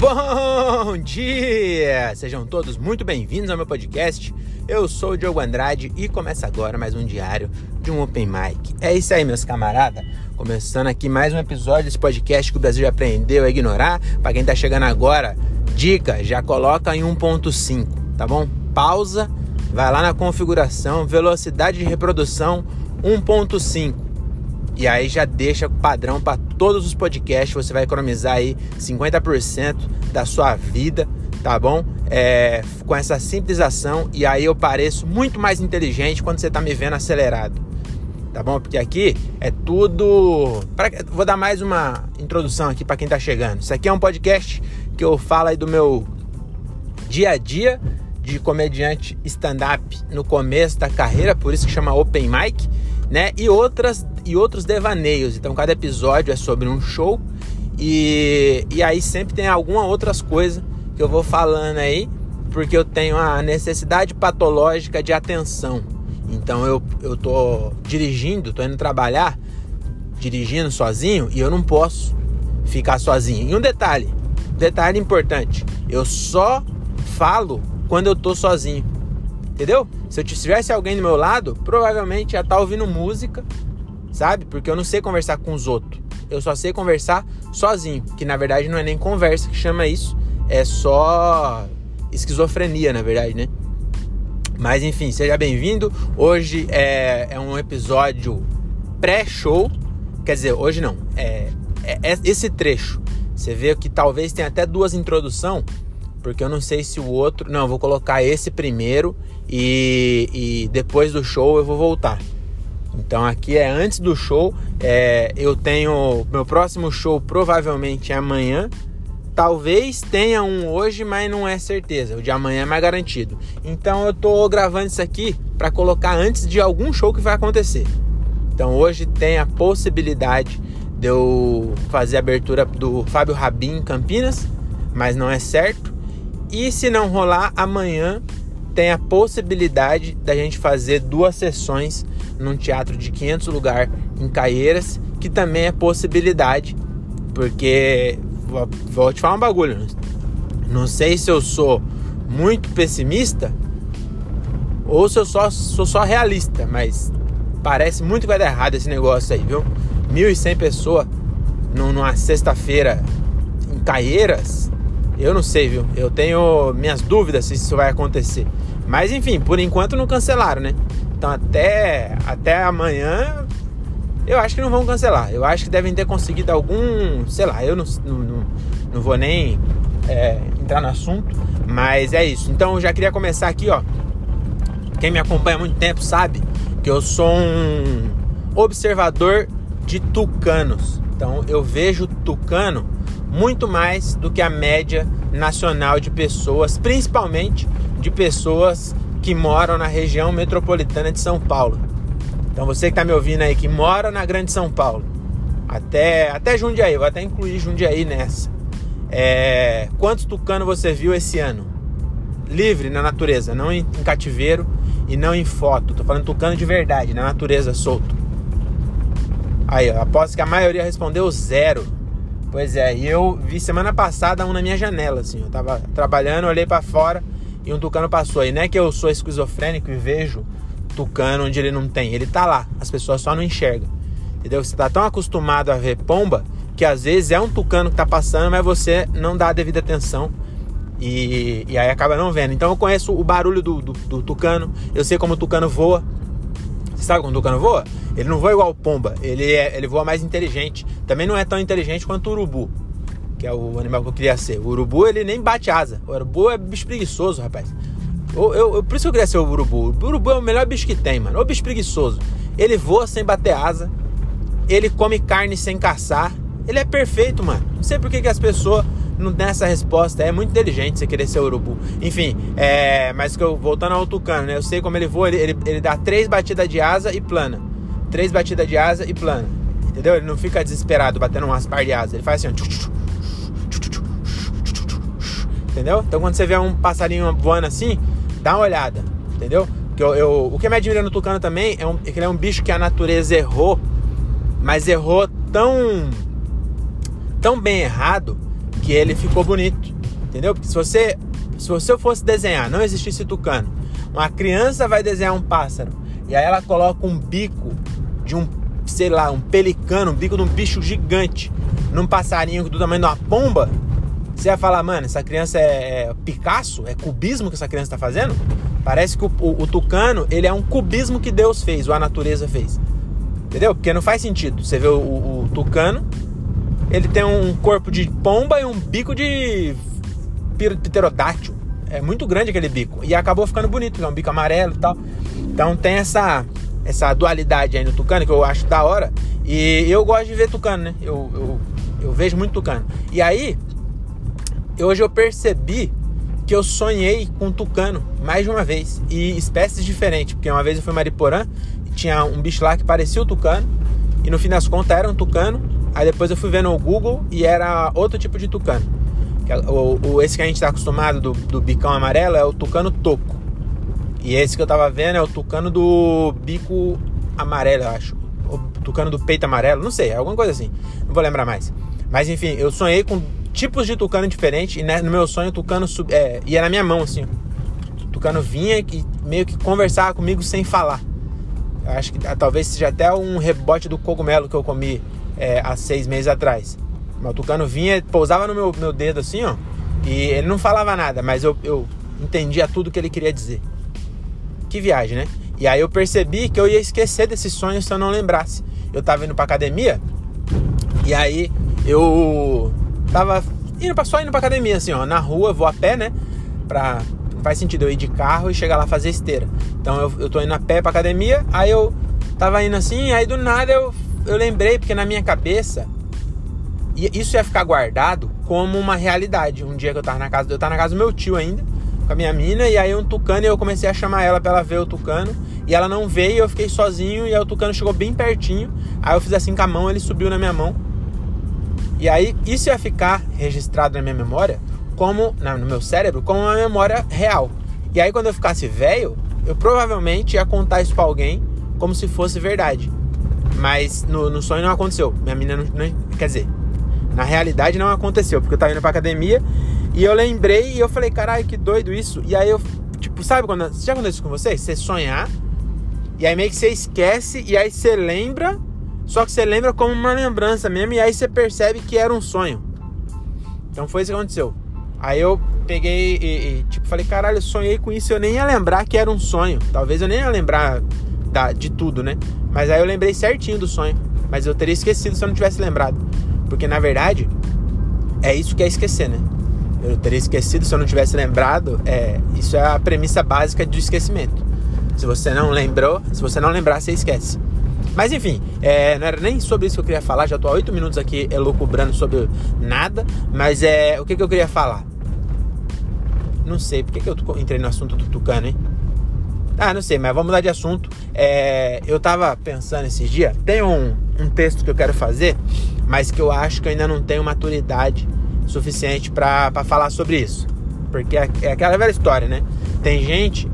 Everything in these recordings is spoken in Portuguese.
Bom dia! Sejam todos muito bem-vindos ao meu podcast. Eu sou o Diogo Andrade e começa agora mais um diário de um Open Mic. É isso aí, meus camaradas. Começando aqui mais um episódio desse podcast que o Brasil já aprendeu a ignorar. Para quem tá chegando agora, dica, já coloca em 1.5, tá bom? Pausa, vai lá na configuração, velocidade de reprodução 1.5 e aí já deixa padrão para todos os podcasts. Você vai economizar aí 50% da sua vida, tá bom? É, com essa simples ação. E aí eu pareço muito mais inteligente quando você está me vendo acelerado. Tá bom? Porque aqui é tudo. Pra... Vou dar mais uma introdução aqui para quem está chegando. Isso aqui é um podcast que eu falo aí do meu dia a dia de comediante stand-up no começo da carreira, por isso que chama Open Mic né? E outras e outros devaneios. Então cada episódio é sobre um show e, e aí sempre tem alguma outras coisas que eu vou falando aí, porque eu tenho a necessidade patológica de atenção. Então eu, eu tô dirigindo, tô indo trabalhar, dirigindo sozinho e eu não posso ficar sozinho. E um detalhe, detalhe importante, eu só falo quando eu tô sozinho. Entendeu? Se eu tivesse alguém do meu lado, provavelmente ia estar tá ouvindo música, sabe? Porque eu não sei conversar com os outros. Eu só sei conversar sozinho, que na verdade não é nem conversa que chama isso, é só esquizofrenia, na verdade, né? Mas enfim, seja bem-vindo. Hoje é, é, um episódio pré-show. Quer dizer, hoje não. É, é, é, esse trecho. Você vê que talvez tenha até duas introduções porque eu não sei se o outro. Não, vou colocar esse primeiro e, e depois do show eu vou voltar. Então aqui é antes do show. É, eu tenho. Meu próximo show provavelmente é amanhã. Talvez tenha um hoje, mas não é certeza. O de amanhã é mais garantido. Então eu tô gravando isso aqui para colocar antes de algum show que vai acontecer. Então hoje tem a possibilidade de eu fazer a abertura do Fábio Rabin em Campinas, mas não é certo. E se não rolar, amanhã tem a possibilidade da gente fazer duas sessões num teatro de 500 lugar em Caieiras, que também é possibilidade, porque vou te falar um bagulho, não sei se eu sou muito pessimista ou se eu só, sou só realista, mas parece muito que vai dar errado esse negócio aí, viu? 1.100 pessoas numa sexta-feira em Caieiras, eu não sei, viu? Eu tenho minhas dúvidas se isso vai acontecer. Mas enfim, por enquanto não cancelaram, né? Então até, até amanhã eu acho que não vão cancelar. Eu acho que devem ter conseguido algum. Sei lá, eu não, não, não vou nem é, entrar no assunto. Mas é isso. Então eu já queria começar aqui, ó. Quem me acompanha há muito tempo sabe que eu sou um observador de tucanos. Então eu vejo tucano muito mais do que a média nacional de pessoas, principalmente de pessoas que moram na região metropolitana de São Paulo. Então você que está me ouvindo aí que mora na Grande São Paulo, até até Jundiaí, vou até incluir Jundiaí nessa. É, quantos tucanos você viu esse ano? Livre na natureza, não em, em cativeiro e não em foto. Tô falando tucano de verdade, na natureza solto. Aí, eu aposto que a maioria respondeu zero. Pois é, eu vi semana passada um na minha janela, assim. Eu tava trabalhando, olhei para fora e um tucano passou. E não é que eu sou esquizofrênico e vejo tucano onde ele não tem. Ele tá lá, as pessoas só não enxergam. Entendeu? Você tá tão acostumado a ver pomba que às vezes é um tucano que tá passando, mas você não dá a devida atenção. E, e aí acaba não vendo. Então eu conheço o barulho do, do, do tucano, eu sei como o tucano voa. Você sabe como o tucano voa? Ele não voa igual pomba, ele, é, ele voa mais inteligente. Também não é tão inteligente quanto o urubu, que é o animal que eu queria ser. O urubu, ele nem bate asa. O urubu é bicho preguiçoso, rapaz. Eu, eu, por isso que eu queria ser o urubu. O urubu é o melhor bicho que tem, mano. O bicho preguiçoso. Ele voa sem bater asa. Ele come carne sem caçar. Ele é perfeito, mano. Não sei por que, que as pessoas não tem essa resposta. É muito inteligente você querer ser urubu. Enfim, é, mas que eu, voltando ao tucano, né? Eu sei como ele voa, ele, ele, ele dá três batidas de asa e plana. Três batidas de asa e plana. Entendeu? Ele não fica desesperado batendo umas par de asa. Ele faz assim, ó. Entendeu? Então quando você vê um passarinho voando assim, dá uma olhada. Entendeu? Que eu, eu, o que me admira no tucano também é, um, é que ele é um bicho que a natureza errou, mas errou tão, tão bem errado que ele ficou bonito. Entendeu? Porque se você, se você fosse desenhar, não existisse tucano, uma criança vai desenhar um pássaro e aí ela coloca um bico de um, sei lá, um pelicano, um bico de um bicho gigante num passarinho do tamanho de uma pomba, você ia falar, mano, essa criança é, é Picasso? É cubismo que essa criança está fazendo? Parece que o, o, o, tucano, ele é um cubismo que Deus fez, ou a natureza fez. Entendeu? Porque não faz sentido. Você vê o, o, o tucano, ele tem um corpo de pomba e um bico de pterodáctil. É muito grande aquele bico. E acabou ficando bonito, é um bico amarelo e tal. Então tem essa, essa dualidade aí no tucano que eu acho da hora. E eu gosto de ver tucano, né? Eu, eu, eu vejo muito tucano. E aí, hoje eu percebi que eu sonhei com tucano mais de uma vez e espécies diferentes, porque uma vez eu fui Mariporã e tinha um bicho lá que parecia o tucano e no fim das contas era um tucano. Aí depois eu fui ver no Google e era outro tipo de tucano. É o, o esse que a gente está acostumado do, do bicão amarelo é o tucano toco. E esse que eu tava vendo é o tucano do bico amarelo, eu acho. O tucano do peito amarelo, não sei, é alguma coisa assim. Não vou lembrar mais. Mas enfim, eu sonhei com tipos de tucano diferentes. E né, no meu sonho, o tucano sub, é, ia na minha mão, assim. O tucano vinha e meio que conversava comigo sem falar. Eu acho que ah, talvez seja até um rebote do cogumelo que eu comi é, há seis meses atrás. O tucano vinha, pousava no meu, meu dedo assim, ó. E ele não falava nada, mas eu, eu entendia tudo que ele queria dizer. Que viagem, né? E aí eu percebi que eu ia esquecer desse sonho se eu não lembrasse. Eu tava indo pra academia e aí eu tava indo pra, só indo pra academia, assim, ó, na rua, vou a pé, né? Pra, faz sentido eu ir de carro e chegar lá fazer esteira. Então eu, eu tô indo a pé pra academia, aí eu tava indo assim, aí do nada eu, eu lembrei, porque na minha cabeça isso ia ficar guardado como uma realidade. Um dia que eu tava na casa, eu tava na casa do meu tio ainda, com a minha mina, e aí um tucano, e eu comecei a chamar ela pra ela ver o tucano, e ela não veio, eu fiquei sozinho, e aí o tucano chegou bem pertinho, aí eu fiz assim com a mão, ele subiu na minha mão, e aí isso ia ficar registrado na minha memória como no meu cérebro como uma memória real. E aí quando eu ficasse velho, eu provavelmente ia contar isso para alguém como se fosse verdade. Mas no, no sonho não aconteceu. Minha menina não, não, quer dizer, na realidade não aconteceu, porque eu tava indo pra academia e eu lembrei e eu falei, caralho, que doido isso. E aí eu, tipo, sabe quando. Já aconteceu isso com vocês? Você sonhar, e aí meio que você esquece, e aí você lembra só que você lembra como uma lembrança mesmo e aí você percebe que era um sonho. Então foi isso que aconteceu. Aí eu peguei e, e tipo, falei, caralho, eu sonhei com isso, eu nem ia lembrar que era um sonho. Talvez eu nem ia lembrar da, de tudo, né? Mas aí eu lembrei certinho do sonho. Mas eu teria esquecido se eu não tivesse lembrado. Porque na verdade, é isso que é esquecer, né? Eu teria esquecido se eu não tivesse lembrado. É, isso é a premissa básica do esquecimento. Se você não lembrou, se você não lembrar, você esquece. Mas enfim, é, não era nem sobre isso que eu queria falar. Já tô há oito minutos aqui elucubrando sobre nada. Mas é o que, que eu queria falar? Não sei, por que, que eu entrei no assunto do Tucano, hein? Ah, não sei, mas vamos mudar de assunto. É, eu tava pensando esses dias, tem um, um texto que eu quero fazer, mas que eu acho que eu ainda não tenho maturidade suficiente para falar sobre isso. Porque é, é aquela velha história, né? Tem gente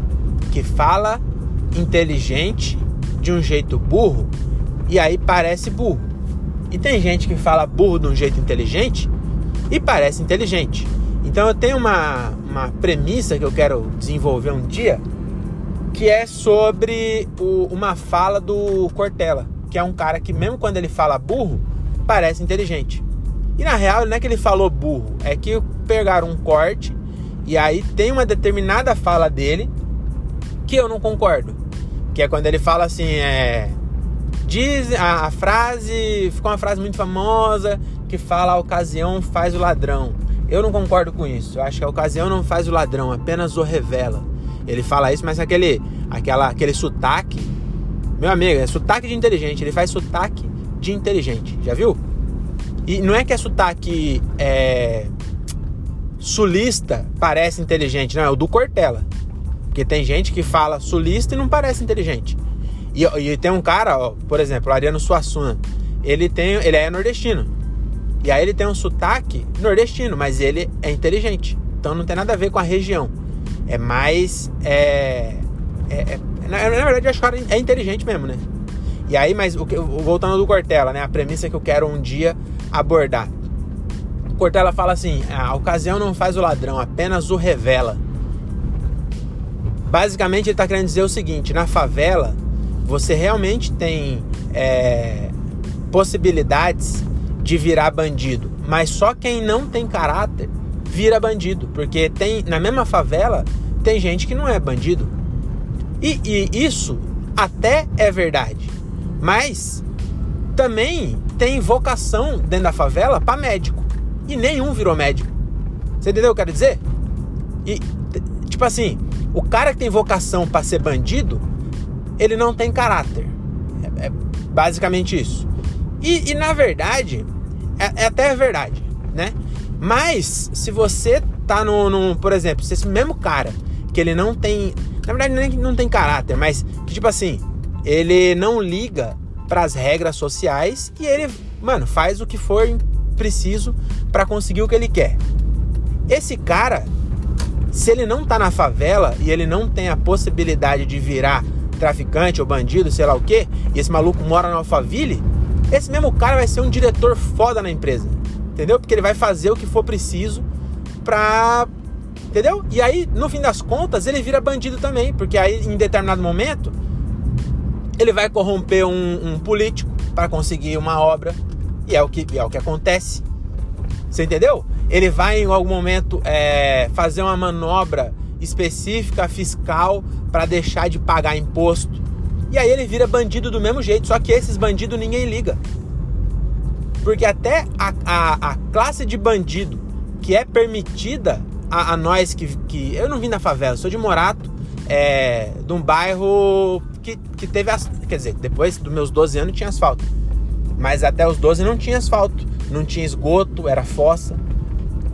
que fala inteligente de um jeito burro e aí parece burro. E tem gente que fala burro de um jeito inteligente e parece inteligente. Então eu tenho uma, uma premissa que eu quero desenvolver um dia que é sobre o, uma fala do Cortella, que é um cara que mesmo quando ele fala burro, parece inteligente. E na real não é que ele falou burro, é que pegaram um corte e aí tem uma determinada fala dele que eu não concordo. Que é quando ele fala assim, é. Diz a, a frase, ficou uma frase muito famosa que fala a ocasião faz o ladrão. Eu não concordo com isso. Eu acho que a ocasião não faz o ladrão, apenas o revela. Ele fala isso, mas aquele, aquela, aquele sotaque. Meu amigo, é sotaque de inteligente. Ele faz sotaque de inteligente. Já viu? E não é que é sotaque é, sulista parece inteligente, não. É o do Cortella. Porque tem gente que fala sulista e não parece inteligente. E, e tem um cara, ó, por exemplo, o Ariano Suassuna. Ele, tem, ele é nordestino. E aí ele tem um sotaque nordestino, mas ele é inteligente. Então não tem nada a ver com a região. É mais. É, é, é na, na, verdade, eu acho que o cara é inteligente mesmo, né? E aí, mas o, voltando do Cortella, né? A premissa que eu quero um dia abordar. Cortella fala assim: a ocasião não faz o ladrão, apenas o revela. Basicamente, ele está querendo dizer o seguinte: na favela, você realmente tem é, possibilidades de virar bandido, mas só quem não tem caráter vira bandido, porque tem na mesma favela tem gente que não é bandido. E, e isso até é verdade, mas também tem vocação dentro da favela para médico e nenhum virou médico. Você entendeu o que eu quero dizer? E tipo assim, o cara que tem vocação para ser bandido, ele não tem caráter. É, é basicamente isso. E, e na verdade, é, é, até verdade, né? Mas se você tá no, no, por exemplo, se esse mesmo cara que ele não tem, na verdade nem não tem caráter, mas que tipo assim, ele não liga para as regras sociais e ele, mano, faz o que for preciso para conseguir o que ele quer. Esse cara, se ele não tá na favela e ele não tem a possibilidade de virar traficante ou bandido, sei lá o que, e esse maluco mora na Alphaville, esse mesmo cara vai ser um diretor foda na empresa. Entendeu? Porque ele vai fazer o que for preciso pra. Entendeu? E aí, no fim das contas, ele vira bandido também. Porque aí, em determinado momento, ele vai corromper um, um político para conseguir uma obra. E é o que, é o que acontece. Você entendeu? Ele vai, em algum momento, é, fazer uma manobra específica fiscal para deixar de pagar imposto. E aí ele vira bandido do mesmo jeito, só que esses bandidos ninguém liga. Porque até a, a, a classe de bandido que é permitida a, a, nós que, que. Eu não vim da favela, sou de Morato, é, de um bairro que, que teve. As, quer dizer, depois dos meus 12 anos tinha asfalto. Mas até os 12 não tinha asfalto, não tinha esgoto, era fossa.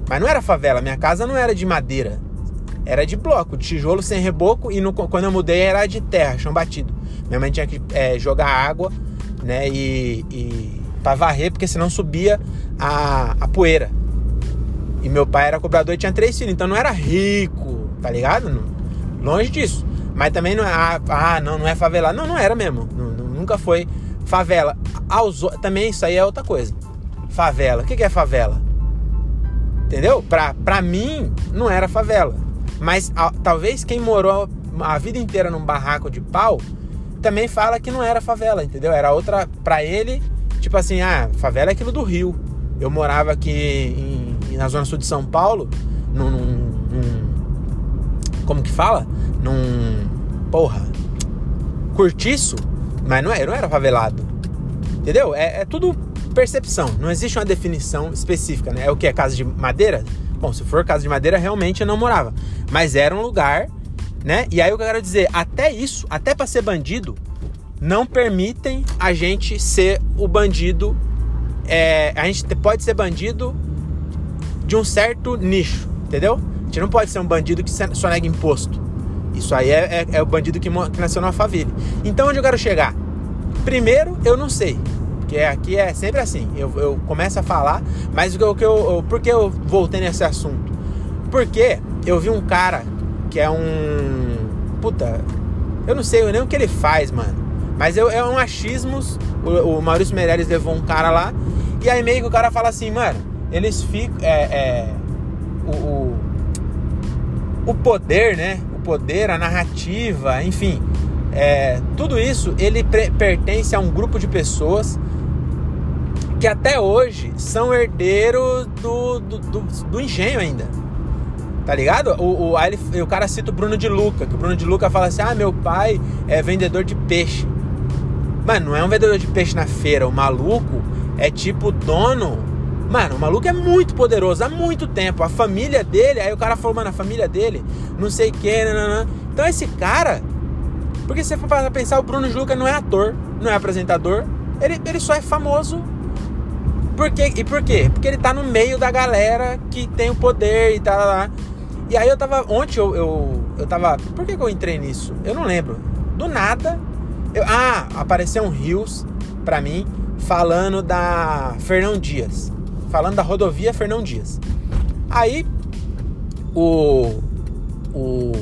Mas não era favela, minha casa não era de madeira era de bloco, de tijolo sem reboco e no, quando eu mudei era de terra, chão batido. Minha mãe tinha que é, jogar água, né, e, e para varrer, porque senão subia a, a poeira. E meu pai era cobrador e tinha três filhos, então não era rico, tá ligado? Longe disso. Mas também não é, ah, ah, não, não é favelado. Não, não era mesmo. Não, nunca foi favela. Aos, também isso aí é outra coisa. Favela. O que, que é favela? Entendeu? Pra, pra mim, não era favela. Mas a, talvez quem morou a vida inteira num barraco de pau também fala que não era favela, entendeu? Era outra. Pra ele, tipo assim, ah, favela é aquilo do Rio. Eu morava aqui em, na zona sul de São Paulo, num, num. Como que fala? Num. Porra. Curtiço, mas não era, não era favelado. Entendeu? É, é tudo percepção. Não existe uma definição específica, né? É o que? É casa de madeira? Bom, se for casa de madeira, realmente eu não morava. Mas era um lugar, né? E aí eu quero dizer, até isso, até para ser bandido, não permitem a gente ser o bandido. É, a gente pode ser bandido de um certo nicho, entendeu? Gente não pode ser um bandido que só nega imposto. Isso aí é, é, é o bandido que, que nasceu numa favela. Então, onde eu quero chegar? Primeiro, eu não sei. Porque aqui é sempre assim. Eu, eu começo a falar, mas o que eu, eu, por que eu voltei nesse assunto? Porque eu vi um cara que é um. Puta, eu não sei nem o que ele faz, mano. Mas eu, é um achismos. O, o Maurício Meirelles levou um cara lá. E aí meio que o cara fala assim, mano, eles ficam. É, é, o, o, o poder, né? O poder, a narrativa, enfim. É, tudo isso ele pertence a um grupo de pessoas que até hoje são herdeiros do, do, do, do engenho ainda. Tá ligado? O, o, aí ele, o cara cita o Bruno de Luca, que o Bruno de Luca fala assim: ah, meu pai é vendedor de peixe. Mano, não é um vendedor de peixe na feira, o maluco é tipo dono. Mano, o maluco é muito poderoso há muito tempo. A família dele, aí o cara falou, mano, a família dele, não sei o que, não. Então esse cara, porque se você for pensar, o Bruno de Luca não é ator, não é apresentador, ele, ele só é famoso por quê? E por quê? Porque ele tá no meio da galera que tem o poder e tal. Tá e aí eu tava. Ontem eu, eu, eu tava. Por que, que eu entrei nisso? Eu não lembro. Do nada. Eu, ah, apareceu um Rios pra mim falando da Fernão Dias. Falando da rodovia Fernão Dias. Aí o. O.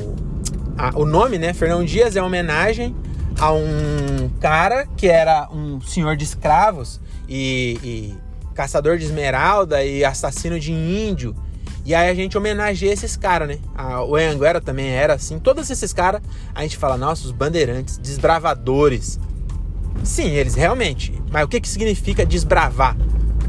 A, o nome, né? Fernão Dias é homenagem a um cara que era um senhor de escravos e, e caçador de esmeralda e assassino de índio. E aí a gente homenageia esses caras, né? o Anguera também era assim. Todos esses caras, a gente fala, nossa, os bandeirantes, desbravadores. Sim, eles realmente. Mas o que, que significa desbravar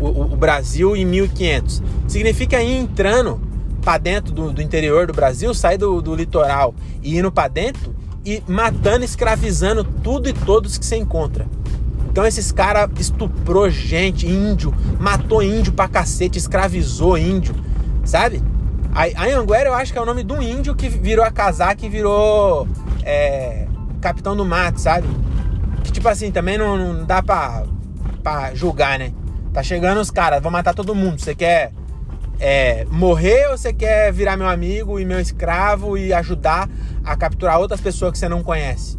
o, Brasil em 1500? Significa ir entrando para dentro do, do, interior do Brasil, sair do, do litoral e indo para dentro e matando, escravizando tudo e todos que você encontra. Então esses caras estuprou gente, índio, matou índio pra cacete, escravizou índio, sabe? A Anhanguera eu acho que é o nome de um índio que virou a casaca e virou é, capitão do mato, sabe? Que tipo assim, também não, não dá pra, pra julgar, né? Tá chegando os caras, vão matar todo mundo. Você quer é, morrer ou você quer virar meu amigo e meu escravo e ajudar a capturar outras pessoas que você não conhece?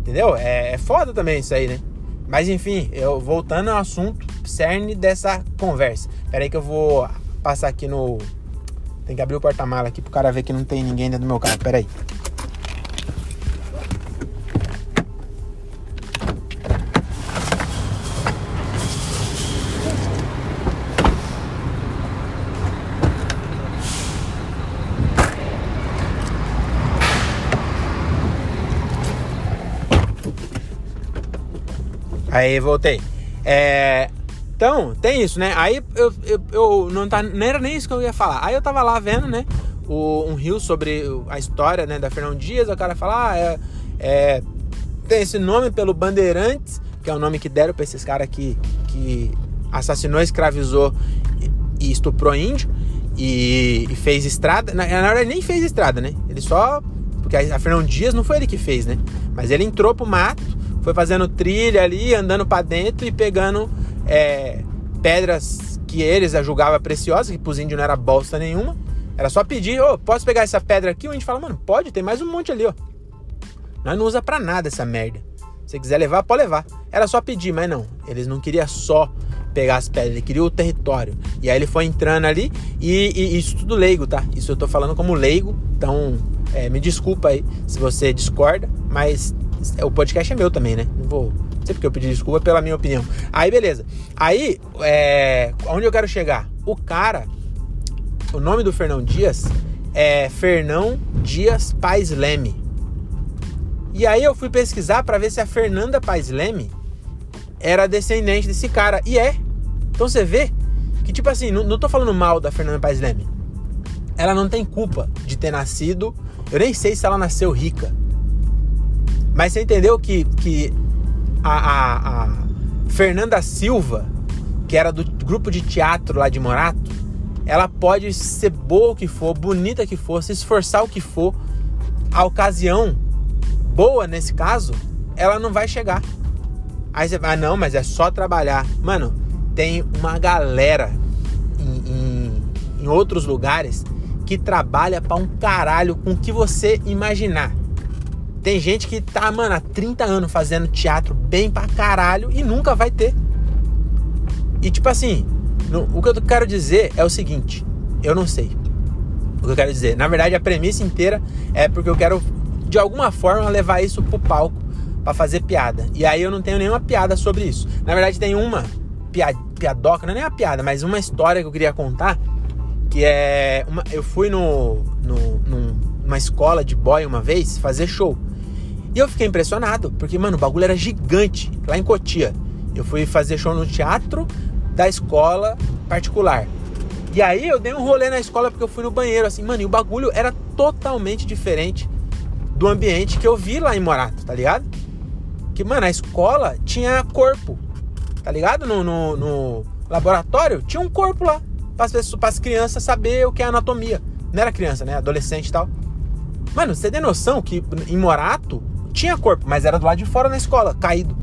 Entendeu? É, é foda também isso aí, né? Mas enfim, eu voltando ao assunto cerne dessa conversa. Pera aí que eu vou passar aqui no. Tem que abrir o porta-mala aqui pro cara ver que não tem ninguém dentro do meu carro. Pera aí. Aí voltei. É, então, tem isso, né? Aí eu, eu, eu, não, tá, não era nem isso que eu ia falar. Aí eu tava lá vendo, né? O, um rio sobre a história né, da Fernão Dias. O cara fala, ah, é, é, tem esse nome pelo Bandeirantes, que é o nome que deram pra esses caras que, que assassinou, escravizou e, e estuprou índio. E, e, fez estrada. Na, na verdade, nem fez estrada, né? Ele só. Porque a, a Fernão Dias não foi ele que fez, né? Mas ele entrou pro mato foi fazendo trilha ali, andando para dentro e pegando é, pedras que eles julgavam preciosas, que pros índios não era bosta nenhuma. Era só pedir, ô, oh, posso pegar essa pedra aqui? O índio fala, mano, pode, tem mais um monte ali, ó. Nós não usa pra nada essa merda. Se quiser levar, pode levar. Era só pedir, mas não. Eles não queriam só pegar as pedras, ele queria o território. E aí ele foi entrando ali, e, e isso tudo leigo, tá? Isso eu tô falando como leigo, então é, me desculpa aí se você discorda, mas o podcast é meu também, né? Não vou. Não sei porque eu pedi desculpa pela minha opinião. Aí, beleza. Aí, é, onde eu quero chegar? O cara, o nome do Fernão Dias é Fernão Dias Pais Leme. E aí eu fui pesquisar para ver se a Fernanda Pais Leme era descendente desse cara. E é. Então você vê que, tipo assim, não, não tô falando mal da Fernanda Pais Leme. Ela não tem culpa de ter nascido. Eu nem sei se ela nasceu rica. Mas você entendeu que, que a, a, a Fernanda Silva, que era do grupo de teatro lá de Morato, ela pode ser boa o que for, bonita que for, se esforçar o que for, a ocasião boa nesse caso, ela não vai chegar. Aí você vai, ah, não, mas é só trabalhar. Mano, tem uma galera em, em, em outros lugares que trabalha para um caralho com o que você imaginar. Tem gente que tá, mano, há 30 anos fazendo teatro bem pra caralho e nunca vai ter. E tipo assim, no, o que eu quero dizer é o seguinte: eu não sei. O que eu quero dizer, na verdade, a premissa inteira é porque eu quero, de alguma forma, levar isso pro palco para fazer piada. E aí eu não tenho nenhuma piada sobre isso. Na verdade, tem uma piad, piadoca, não é nem uma piada, mas uma história que eu queria contar. Que é. Uma, eu fui no, no, numa escola de boy uma vez fazer show. E eu fiquei impressionado, porque, mano, o bagulho era gigante, lá em Cotia. Eu fui fazer show no teatro da escola particular. E aí eu dei um rolê na escola porque eu fui no banheiro, assim, mano, e o bagulho era totalmente diferente do ambiente que eu vi lá em Morato, tá ligado? Que, mano, a escola tinha corpo, tá ligado? No, no, no laboratório tinha um corpo lá, para as crianças saber o que é anatomia. Não era criança, né? Adolescente e tal. Mano, você tem noção que em Morato tinha corpo, mas era do lado de fora na escola, caído.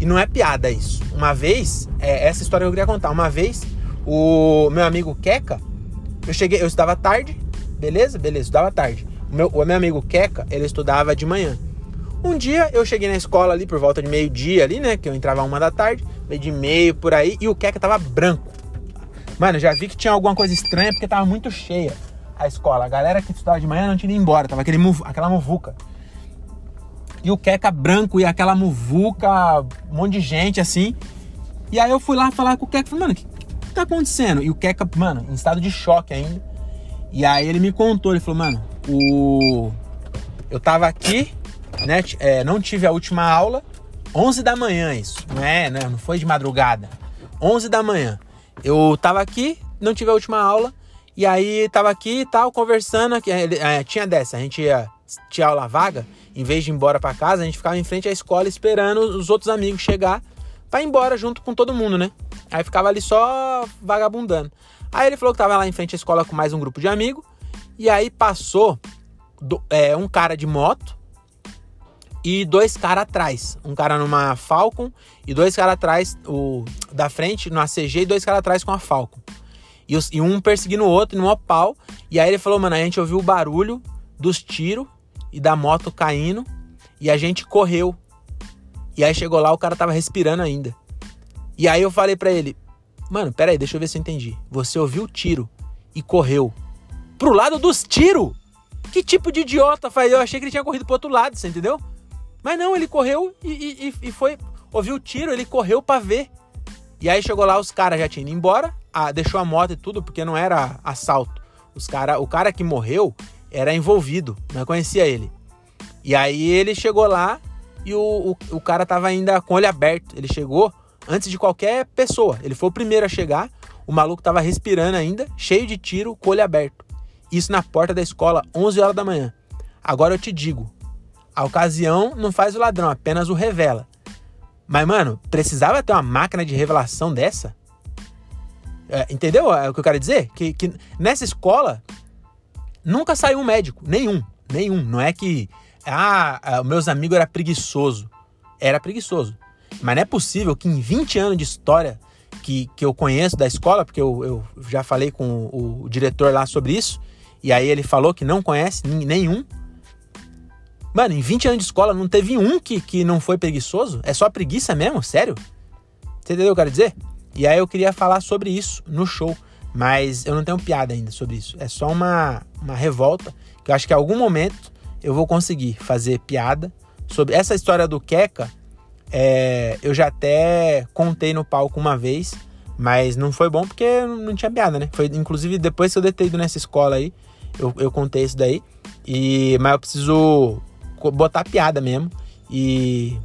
E não é piada isso. Uma vez, é, essa história eu queria contar. Uma vez, o meu amigo Queca, eu cheguei, eu estudava tarde, beleza? Beleza, estudava tarde. O meu, o meu amigo Queca, ele estudava de manhã. Um dia eu cheguei na escola ali por volta de meio-dia ali, né? Que eu entrava uma da tarde, meio de meio por aí, e o Queca tava branco. Mano, já vi que tinha alguma coisa estranha porque tava muito cheia a escola. A galera que estudava de manhã não tinha ido embora, tava aquele, aquela muvuca e o Queca branco e aquela muvuca, um monte de gente assim. E aí eu fui lá falar com o Queca, falei, mano, o que, que tá acontecendo? E o Queca, mano, em estado de choque ainda. E aí ele me contou, ele falou, mano, o... eu tava aqui, né, é, não tive a última aula, 11 da manhã isso, não é, não, não foi de madrugada, 11 da manhã. Eu tava aqui, não tive a última aula, e aí tava aqui e tal, conversando, é, tinha dessa, a gente ia, tinha aula vaga, em vez de ir embora para casa, a gente ficava em frente à escola esperando os outros amigos chegar para ir embora junto com todo mundo, né? Aí ficava ali só vagabundando. Aí ele falou que tava lá em frente à escola com mais um grupo de amigos. E aí passou do, é, um cara de moto e dois caras atrás. Um cara numa Falcon e dois caras atrás, o da frente no ACG e dois caras atrás com a Falcon. E, os, e um perseguindo o outro no pau. E aí ele falou, mano, a gente ouviu o barulho dos tiros e da moto caindo e a gente correu. E aí chegou lá, o cara tava respirando ainda. E aí eu falei para ele: "Mano, pera aí, deixa eu ver se eu entendi. Você ouviu o tiro e correu pro lado dos tiros? Que tipo de idiota faz? Eu achei que ele tinha corrido pro outro lado, você entendeu? Mas não, ele correu e, e, e foi. Ouviu o tiro, ele correu para ver. E aí chegou lá, os caras já tinham ido embora, a, deixou a moto e tudo, porque não era assalto. Os cara, o cara que morreu, era envolvido, não conhecia ele. E aí ele chegou lá e o, o, o cara tava ainda com o olho aberto. Ele chegou antes de qualquer pessoa. Ele foi o primeiro a chegar. O maluco tava respirando ainda, cheio de tiro, com o olho aberto. Isso na porta da escola, 11 horas da manhã. Agora eu te digo, a ocasião não faz o ladrão, apenas o revela. Mas, mano, precisava ter uma máquina de revelação dessa? É, entendeu o que eu quero dizer? Que, que nessa escola Nunca saiu um médico, nenhum, nenhum. Não é que ah, ah meus amigos era preguiçoso. Era preguiçoso. Mas não é possível que em 20 anos de história que, que eu conheço da escola, porque eu, eu já falei com o, o diretor lá sobre isso, e aí ele falou que não conhece nenhum. Mano, em 20 anos de escola não teve um que, que não foi preguiçoso? É só preguiça mesmo? Sério? Você entendeu o que eu quero dizer? E aí eu queria falar sobre isso no show. Mas eu não tenho piada ainda sobre isso. É só uma, uma revolta que eu acho que em algum momento eu vou conseguir fazer piada sobre essa história do Queca. É, eu já até contei no palco uma vez, mas não foi bom porque não tinha piada, né? Foi inclusive depois que eu detei ido nessa escola aí, eu, eu contei isso daí. E mas eu preciso botar piada mesmo e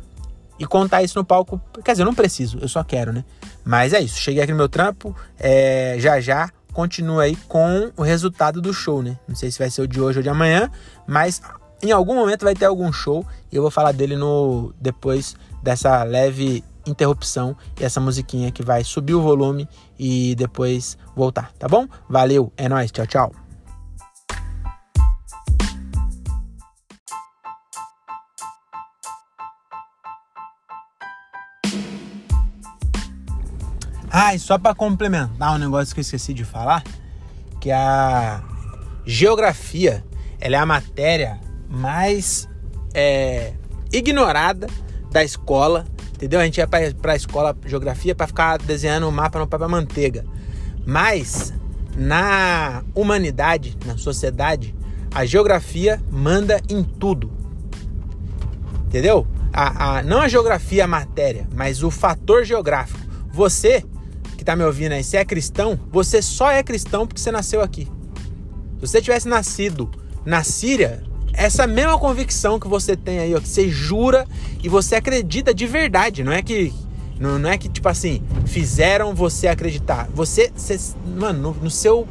e contar isso no palco. Quer dizer, eu não preciso, eu só quero, né? Mas é isso. Cheguei aqui no meu trampo. É, já já continua aí com o resultado do show, né? Não sei se vai ser o de hoje ou de amanhã, mas em algum momento vai ter algum show e eu vou falar dele no depois dessa leve interrupção e essa musiquinha que vai subir o volume e depois voltar, tá bom? Valeu, é nóis, tchau, tchau. Ah, e só para complementar um negócio que eu esqueci de falar, que a geografia, ela é a matéria mais é, ignorada da escola, entendeu? A gente ia para a escola geografia para ficar desenhando o um mapa no papel manteiga. Mas na humanidade, na sociedade, a geografia manda em tudo. Entendeu? A, a, não a geografia, a matéria, mas o fator geográfico. Você que tá me ouvindo aí, se é cristão, você só é cristão porque você nasceu aqui. Se você tivesse nascido na Síria, essa mesma convicção que você tem aí, ó, que você jura e você acredita de verdade, não é que não, não é que tipo assim, fizeram você acreditar. Você, você mano, no, no seu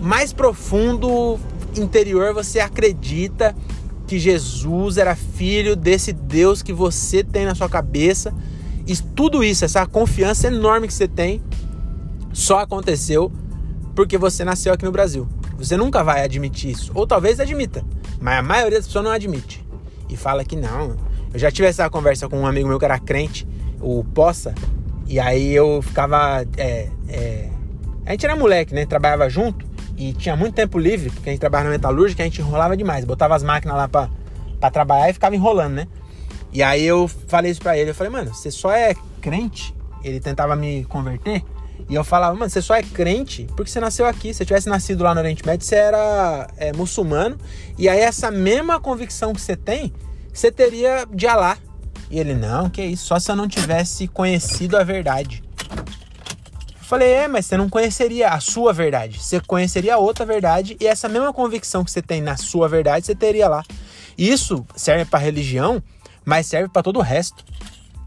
mais profundo interior você acredita que Jesus era filho desse Deus que você tem na sua cabeça. E tudo isso, essa confiança enorme que você tem, só aconteceu porque você nasceu aqui no Brasil. Você nunca vai admitir isso. Ou talvez admita, mas a maioria das pessoas não admite. E fala que não. Eu já tive essa conversa com um amigo meu que era crente, o Poça, e aí eu ficava. É, é... A gente era moleque, né? Trabalhava junto e tinha muito tempo livre, porque a gente trabalhava na metalúrgica, a gente enrolava demais. Botava as máquinas lá pra, pra trabalhar e ficava enrolando, né? E aí eu falei isso pra ele. Eu falei, mano, você só é crente? Ele tentava me converter. E eu falava, mano, você só é crente porque você nasceu aqui. Se você tivesse nascido lá no Oriente Médio, você era é, muçulmano. E aí, essa mesma convicção que você tem, você teria de Alá. E ele, não, que isso, só se eu não tivesse conhecido a verdade. Falei, é, mas você não conheceria a sua verdade. Você conheceria a outra verdade e essa mesma convicção que você tem na sua verdade, você teria lá. Isso serve para religião, mas serve para todo o resto.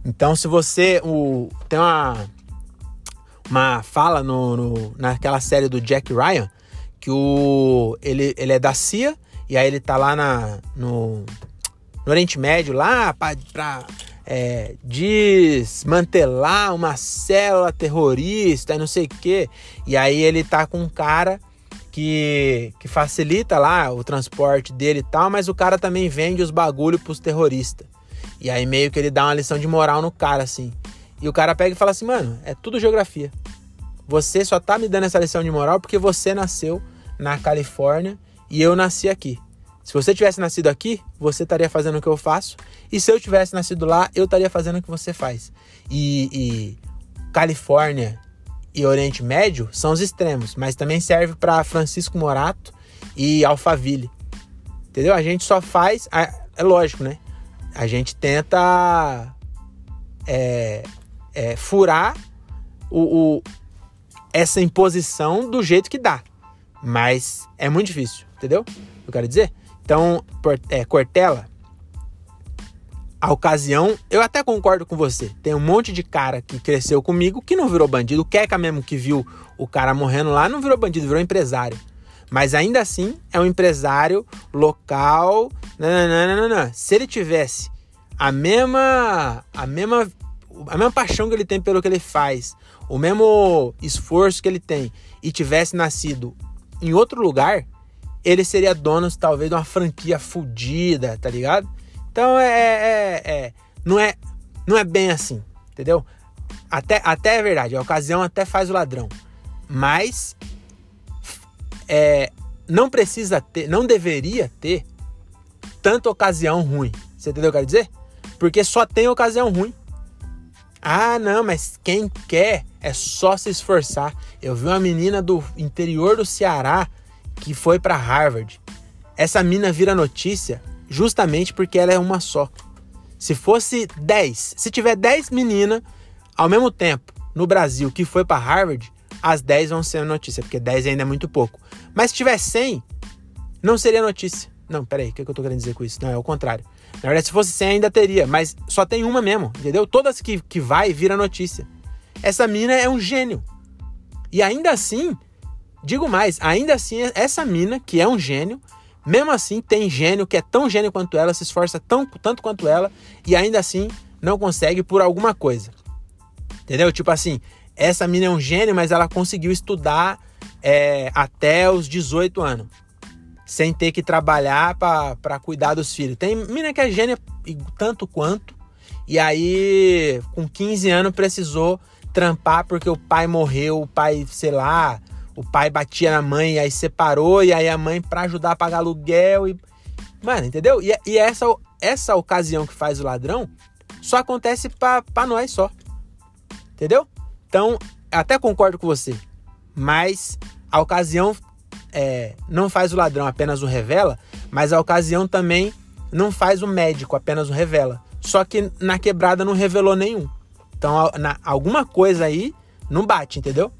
Então, se você o, tem uma, uma fala no, no, naquela série do Jack Ryan, que o, ele, ele é da CIA, e aí ele tá lá na, no, no Oriente Médio, lá para é, desmantelar uma célula terrorista e não sei o quê. E aí ele tá com um cara que, que facilita lá o transporte dele e tal, mas o cara também vende os bagulho pros terroristas. E aí meio que ele dá uma lição de moral no cara, assim. E o cara pega e fala assim, mano, é tudo geografia. Você só tá me dando essa lição de moral porque você nasceu na Califórnia e eu nasci aqui. Se você tivesse nascido aqui, você estaria fazendo o que eu faço. E se eu tivesse nascido lá, eu estaria fazendo o que você faz. E, e Califórnia e Oriente Médio são os extremos, mas também serve para Francisco Morato e Alphaville. Entendeu? A gente só faz. É lógico, né? A gente tenta é, é, furar o, o, essa imposição do jeito que dá. Mas é muito difícil, entendeu? Eu quero dizer. Então, é, Cortella, a ocasião, eu até concordo com você. Tem um monte de cara que cresceu comigo que não virou bandido. O Keka mesmo que viu o cara morrendo lá não virou bandido, virou empresário. Mas ainda assim é um empresário local. Nananana. Se ele tivesse a mesma, a mesma, a mesma paixão que ele tem pelo que ele faz, o mesmo esforço que ele tem e tivesse nascido em outro lugar, ele seria dono talvez de uma franquia fodida, tá ligado? Então é, é, é, não é não é bem assim, entendeu? Até, até é verdade, a ocasião até faz o ladrão, mas é, não precisa ter, não deveria ter tanta ocasião ruim. Você entendeu o que eu quero dizer? Porque só tem ocasião ruim. Ah, não, mas quem quer é só se esforçar. Eu vi uma menina do interior do Ceará que foi para Harvard. Essa mina vira notícia justamente porque ela é uma só. Se fosse 10, se tiver 10 meninas ao mesmo tempo no Brasil que foi para Harvard, as 10 vão ser notícia, porque 10 ainda é muito pouco. Mas se tiver 100, não seria notícia. Não, peraí, o que, eu tô querendo dizer com isso? Não, é o contrário. Na verdade, se fosse 100 ainda teria, mas só tem uma mesmo, entendeu? Todas que, que vai vira notícia. Essa mina é um gênio. E ainda assim, Digo mais, ainda assim, essa mina, que é um gênio, mesmo assim tem gênio que é tão gênio quanto ela, se esforça tão, tanto quanto ela, e ainda assim não consegue por alguma coisa. Entendeu? Tipo assim, essa mina é um gênio, mas ela conseguiu estudar é, até os 18 anos. Sem ter que trabalhar para cuidar dos filhos. Tem mina que é gênia tanto quanto. E aí, com 15 anos, precisou trampar porque o pai morreu, o pai, sei lá, o pai batia na mãe, aí separou, e aí a mãe para ajudar a pagar aluguel e. Mano, entendeu? E, e essa, essa ocasião que faz o ladrão só acontece pra nós só. Entendeu? Então, até concordo com você. Mas a ocasião é, não faz o ladrão, apenas o revela. Mas a ocasião também não faz o médico, apenas o revela. Só que na quebrada não revelou nenhum. Então, na, alguma coisa aí não bate, entendeu?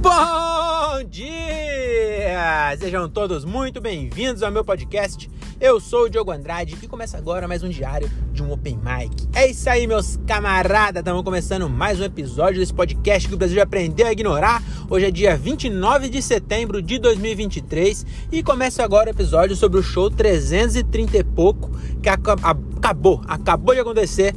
Bom dia! Sejam todos muito bem-vindos ao meu podcast. Eu sou o Diogo Andrade e começa agora mais um diário de um Open Mic. É isso aí, meus camaradas! Estamos começando mais um episódio desse podcast que o Brasil aprendeu a ignorar. Hoje é dia 29 de setembro de 2023 e começa agora o episódio sobre o show 330 e pouco que acabou, acabou de acontecer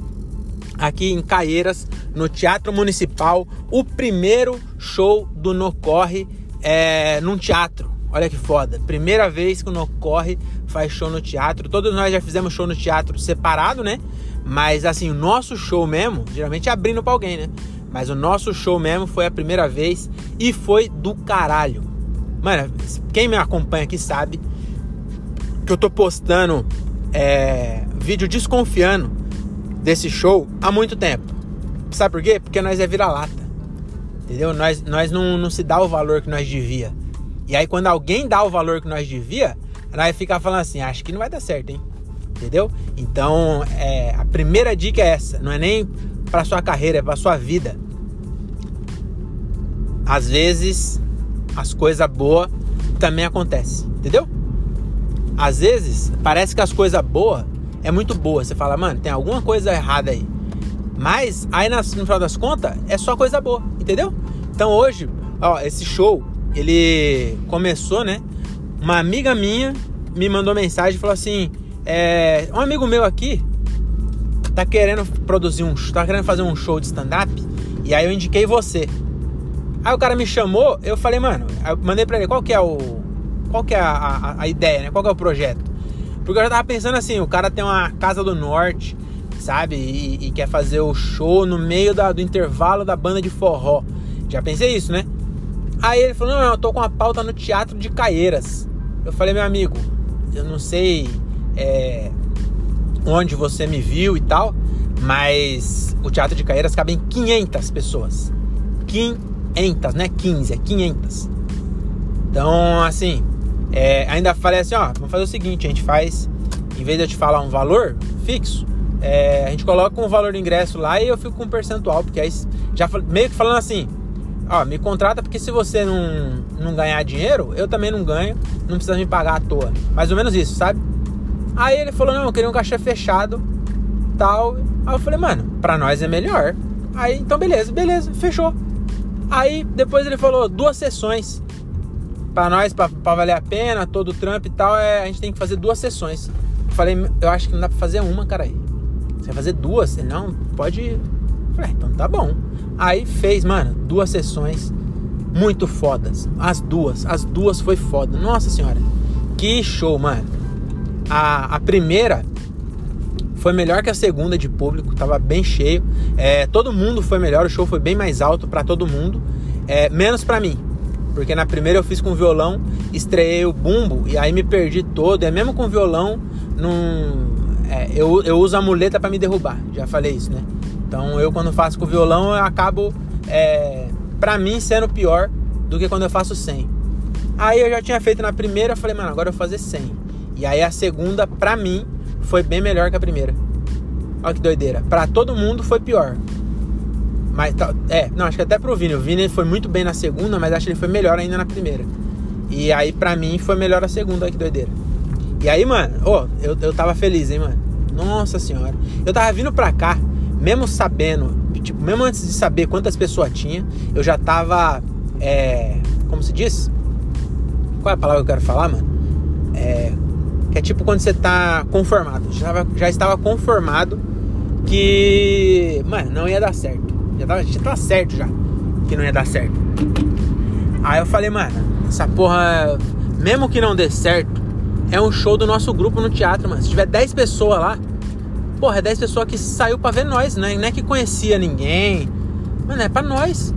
aqui em Caieiras, no Teatro Municipal, o primeiro show do Nocorre é, num teatro. Olha que foda. Primeira vez que o Nocorre faz show no teatro. Todos nós já fizemos show no teatro separado, né? Mas assim, o nosso show mesmo, geralmente é abrindo pra alguém, né? Mas o nosso show mesmo foi a primeira vez e foi do caralho. Mano, quem me acompanha aqui sabe que eu tô postando é, vídeo desconfiando desse show há muito tempo. Sabe por quê? Porque nós é vira-lata. Entendeu? Nós, nós não, não se dá o valor que nós devia. E aí quando alguém dá o valor que nós devia, vai ficar falando assim, acho que não vai dar certo, hein? Entendeu? Então, é, a primeira dica é essa, não é nem para sua carreira, é para sua vida. Às vezes, as coisas boas também acontecem, entendeu? Às vezes, parece que as coisas boas é muito boa. Você fala, mano, tem alguma coisa errada aí. Mas aí no final das contas é só coisa boa, entendeu? Então hoje, ó, esse show, ele começou, né? Uma amiga minha me mandou mensagem e falou assim: é, um amigo meu aqui tá querendo produzir um, tá querendo fazer um show de stand-up e aí eu indiquei você. Aí o cara me chamou, eu falei, mano, eu mandei pra ele qual que é o. Qual que é a, a, a ideia, né? Qual que é o projeto? Porque eu já tava pensando assim, o cara tem uma casa do norte, sabe? E, e quer fazer o show no meio da, do intervalo da banda de forró. Já pensei isso, né? Aí ele falou, não, eu tô com uma pauta no Teatro de Caieiras. Eu falei, meu amigo, eu não sei é, onde você me viu e tal, mas o Teatro de Caieiras cabe em 500 pessoas. 500, não é 15, é 500. Então, assim, é, ainda falei assim, ó, vamos fazer o seguinte, a gente faz, em vez de eu te falar um valor fixo, é, a gente coloca um valor de ingresso lá e eu fico com um percentual, porque aí já meio que falando assim, ó, me contrata porque se você não, não ganhar dinheiro, eu também não ganho, não precisa me pagar à toa. Mais ou menos isso, sabe? Aí ele falou, não, eu queria um cachê fechado, tal. Aí eu falei, mano, pra nós é melhor. Aí, então beleza, beleza, fechou. Aí depois ele falou, duas sessões. Pra nós, pra, pra valer a pena, todo o trampo e tal, é, a gente tem que fazer duas sessões. Eu falei, eu acho que não dá pra fazer uma, cara aí. Você vai fazer duas? Ele, não, pode. Eu falei, então tá bom. Aí fez, mano, duas sessões muito fodas. As duas, as duas foi foda. Nossa senhora, que show, mano. A, a primeira foi melhor que a segunda de público, tava bem cheio. É, todo mundo foi melhor, o show foi bem mais alto para todo mundo, é, menos para mim. Porque na primeira eu fiz com violão, estreiei o bumbo e aí me perdi todo. É mesmo com violão, num, é, eu, eu uso a muleta para me derrubar. Já falei isso, né? Então eu quando faço com violão eu acabo, é, pra mim, sendo pior do que quando eu faço sem. Aí eu já tinha feito na primeira, falei, mano, agora eu vou fazer 100. E aí a segunda, pra mim, foi bem melhor que a primeira. Olha que doideira. Pra todo mundo foi pior. Mas, tá, é, não, acho que até pro Vini. O Vini foi muito bem na segunda, mas acho que ele foi melhor ainda na primeira. E aí, pra mim, foi melhor a segunda. Olha que doideira. E aí, mano, oh, eu, eu tava feliz, hein, mano. Nossa senhora. Eu tava vindo pra cá, mesmo sabendo, tipo, mesmo antes de saber quantas pessoas tinha, eu já tava, é, como se diz? Qual é a palavra que eu quero falar, mano? É, que é tipo quando você tá conformado. Já, já estava conformado que, mano, não ia dar certo. Já tava, já tava certo já que não ia dar certo. Aí eu falei, mano, essa porra, mesmo que não dê certo, é um show do nosso grupo no teatro, mano. Se tiver 10 pessoas lá, porra, é 10 pessoas que saiu pra ver nós, né? Não é que conhecia ninguém. Mano, é pra nós.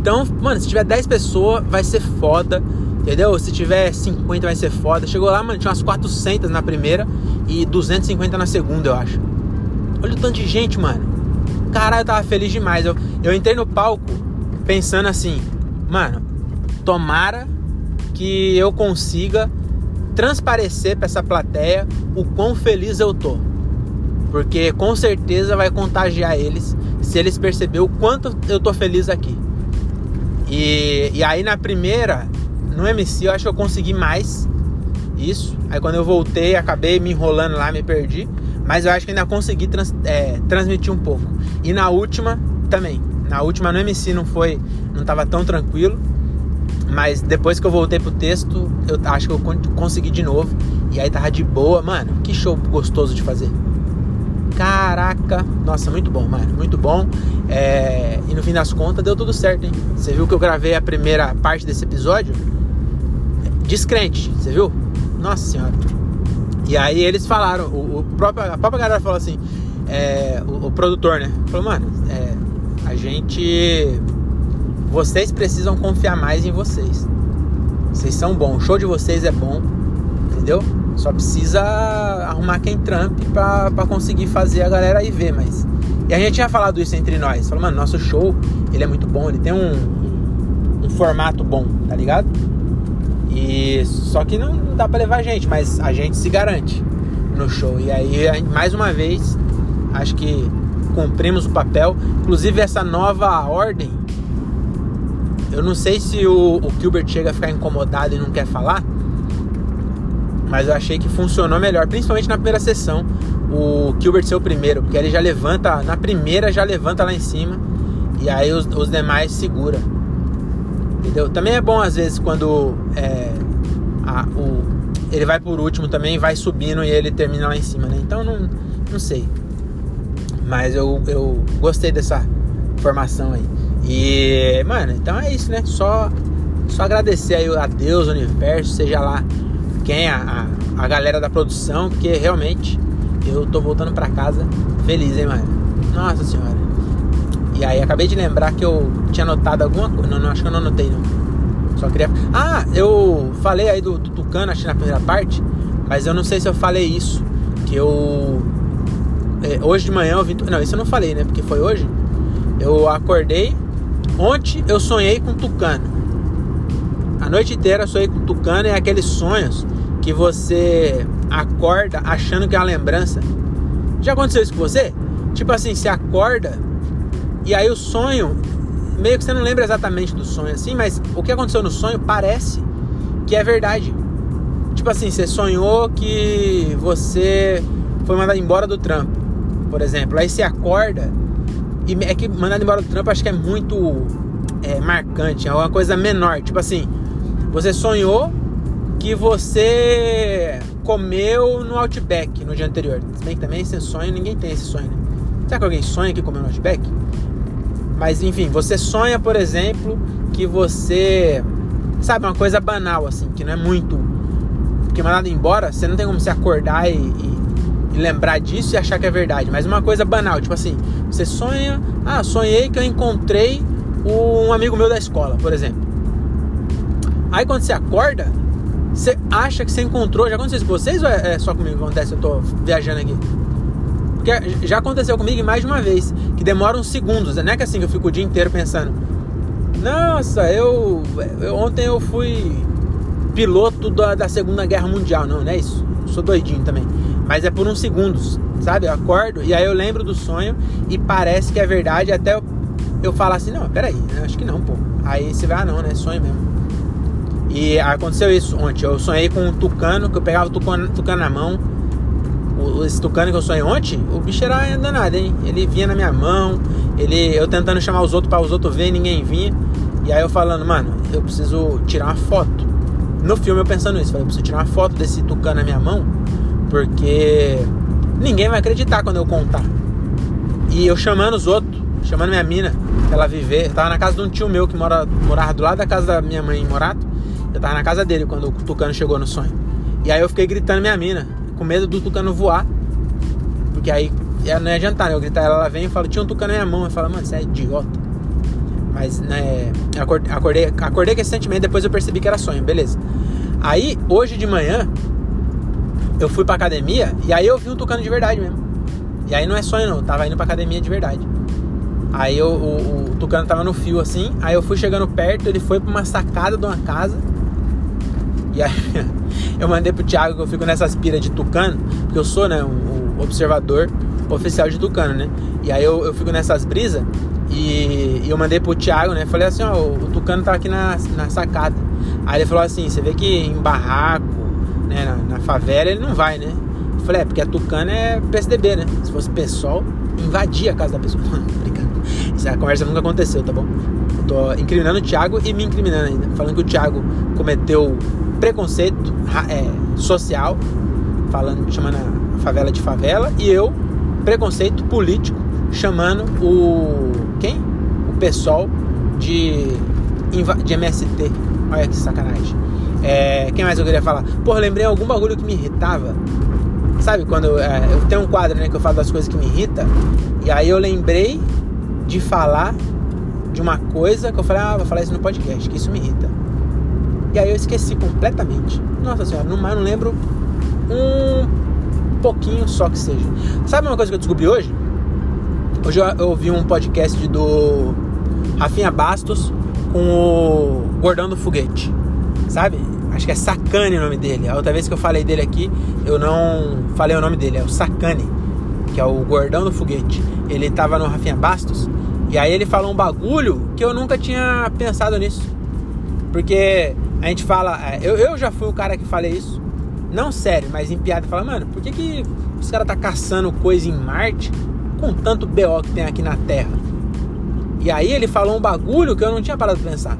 Então, mano, se tiver 10 pessoas, vai ser foda. Entendeu? Se tiver 50 vai ser foda. Chegou lá, mano, tinha umas 400 na primeira e 250 na segunda, eu acho. Olha o tanto de gente, mano. Caralho, eu tava feliz demais. Eu, eu entrei no palco pensando assim, mano, tomara que eu consiga transparecer para essa plateia o quão feliz eu tô. Porque com certeza vai contagiar eles se eles perceberem o quanto eu tô feliz aqui. E, e aí na primeira no MC eu acho que eu consegui mais isso. Aí quando eu voltei, acabei me enrolando lá, me perdi. Mas eu acho que ainda consegui trans, é, transmitir um pouco. E na última também. Na última no MC não foi. não tava tão tranquilo. Mas depois que eu voltei pro texto, eu acho que eu consegui de novo. E aí tava de boa. Mano, que show gostoso de fazer. Caraca, nossa, muito bom, mano, muito bom. É... E no fim das contas deu tudo certo, hein? Você viu que eu gravei a primeira parte desse episódio? descrente, você viu? Nossa senhora. E aí eles falaram, o, o próprio, a própria galera falou assim, é, o, o, produtor, né? Falou, mano, é, a gente. Vocês precisam confiar mais em vocês. Vocês são bons, o show de vocês é bom, entendeu? Só precisa arrumar quem trampe pra, pra conseguir fazer a galera aí ver, mas. E a gente tinha falado isso entre nós. Falou, mano, nosso show, ele é muito bom, ele tem um, um formato bom, tá ligado? E só que não dá para levar a gente, mas a gente se garante no show. E aí, mais uma vez, acho que cumprimos o papel. Inclusive essa nova ordem, eu não sei se o, o Gilbert chega a ficar incomodado e não quer falar, mas eu achei que funcionou melhor, principalmente na primeira sessão. O Gilbert ser o primeiro, porque ele já levanta, na primeira já levanta lá em cima e aí os, os demais segura. Entendeu? Também é bom às vezes quando é, a, o, ele vai por último também, vai subindo e ele termina lá em cima, né? Então não, não sei. Mas eu, eu gostei dessa formação aí. E, mano, então é isso, né? Só, só agradecer aí a Deus, o universo, seja lá quem, a, a, a galera da produção, porque realmente eu tô voltando pra casa feliz, hein, mano? Nossa senhora. E aí acabei de lembrar que eu tinha anotado alguma coisa. Não, não, acho que eu não anotei não. Só queria. Ah, eu falei aí do, do Tucano, acho que na primeira parte. Mas eu não sei se eu falei isso. Que eu. É, hoje de manhã eu vim. Não, isso eu não falei, né? Porque foi hoje. Eu acordei. Ontem eu sonhei com Tucano. A noite inteira eu sonhei com Tucano e aqueles sonhos que você acorda achando que é uma lembrança. Já aconteceu isso com você? Tipo assim, você acorda e aí o sonho, meio que você não lembra exatamente do sonho assim, mas o que aconteceu no sonho parece que é verdade. Tipo assim, você sonhou que você foi mandado embora do trampo, por exemplo. Aí você acorda e é que mandado embora do trampo acho que é muito é, marcante, é uma coisa menor. Tipo assim, você sonhou que você comeu no Outback no dia anterior. Se bem que também esse sonho, ninguém tem esse sonho, né? Será que alguém sonha que comeu no Outback? Mas enfim, você sonha, por exemplo, que você. Sabe, uma coisa banal, assim, que não é muito. Porque mandado embora, você não tem como se acordar e, e, e, lembrar disso e achar que é verdade. Mas uma coisa banal, tipo assim, você sonha. Ah, sonhei que eu encontrei um amigo meu da escola, por exemplo. Aí quando você acorda, você acha que você encontrou. Já aconteceu isso com vocês ou é, é só comigo que acontece? Eu tô viajando aqui. Porque já aconteceu comigo mais de uma vez, que demora uns segundos. Não é que assim que eu fico o dia inteiro pensando. Nossa, eu, eu ontem eu fui piloto da, da Segunda Guerra Mundial. Não, não é isso. Sou doidinho também. Mas é por uns segundos, sabe? Eu acordo e aí eu lembro do sonho e parece que é verdade. Até eu, eu falo assim: não, peraí, acho que não, pô. Aí você vai, ah, não, né? Sonho mesmo. E aconteceu isso ontem. Eu sonhei com um tucano, que eu pegava o tucano, tucano na mão. O, esse tucano que eu sonhei ontem, o bicho era danado, hein? Ele vinha na minha mão, ele, eu tentando chamar os outros para os outros verem, ninguém vinha. E aí eu falando, mano, eu preciso tirar uma foto. No filme eu pensando isso, falei, eu preciso tirar uma foto desse tucano na minha mão, porque ninguém vai acreditar quando eu contar. E eu chamando os outros, chamando minha mina, pra ela viver. Eu tava na casa de um tio meu que mora, morava do lado da casa da minha mãe em Morato. Eu tava na casa dele quando o tucano chegou no sonho. E aí eu fiquei gritando minha mina, com medo do tucano voar. Porque aí não ia adiantar, né? Eu gritar, ela, ela vem e fala, tinha um tucano na minha mão. Eu falo, mano, você é idiota. Mas, né, acordei, acordei, com esse sentimento, depois eu percebi que era sonho, beleza. Aí, hoje de manhã, eu fui pra academia e aí eu vi um tucano de verdade mesmo. E aí não é sonho não, eu tava indo pra academia de verdade. Aí eu, o, o tucano tava no fio assim, aí eu fui chegando perto, ele foi pra uma sacada de uma casa e aí eu mandei pro Thiago que eu fico nessas piras de tucano, porque eu sou, né, o, observador oficial de tucano, né? E aí eu, eu fico nessas brisas e, e, eu mandei pro Thiago, né? Falei assim, ó, o, tucano tá aqui na, na sacada. Aí ele falou assim, você vê que em barraco, né, na, na favela ele não vai, né? Eu falei, é, porque a tucano é PSDB, né? Se fosse pessoal, invadia a casa da pessoa. Brincando. Essa conversa nunca aconteceu, tá bom? Eu tô incriminando o Thiago e me incriminando ainda. Falando que o Thiago cometeu preconceito é, social, falando, chamando a favela de favela, e eu, preconceito político, chamando o. quem? O pessoal de, de MST. Olha que sacanagem. É, quem mais eu queria falar? Porra, lembrei algum bagulho que me irritava. Sabe quando é, eu tenho um quadro né, que eu falo das coisas que me irritam? E aí eu lembrei de falar de uma coisa que eu falei, ah, vou falar isso no podcast, que isso me irrita. E aí eu esqueci completamente. Nossa senhora, não, não lembro um pouquinho só que seja. Sabe uma coisa que eu descobri hoje? Hoje eu ouvi um podcast do Rafinha Bastos com o Gordão do Foguete. Sabe? Acho que é Sacane o nome dele. A outra vez que eu falei dele aqui, eu não falei o nome dele, é o Sacane, que é o gordão do foguete. Ele tava no Rafinha Bastos e aí ele falou um bagulho que eu nunca tinha pensado nisso. Porque a gente fala, é, eu, eu já fui o cara que falei isso, não sério, mas em piada, fala, mano, por que, que os caras tá caçando coisa em Marte com tanto BO que tem aqui na Terra? E aí ele falou um bagulho que eu não tinha parado de pensar.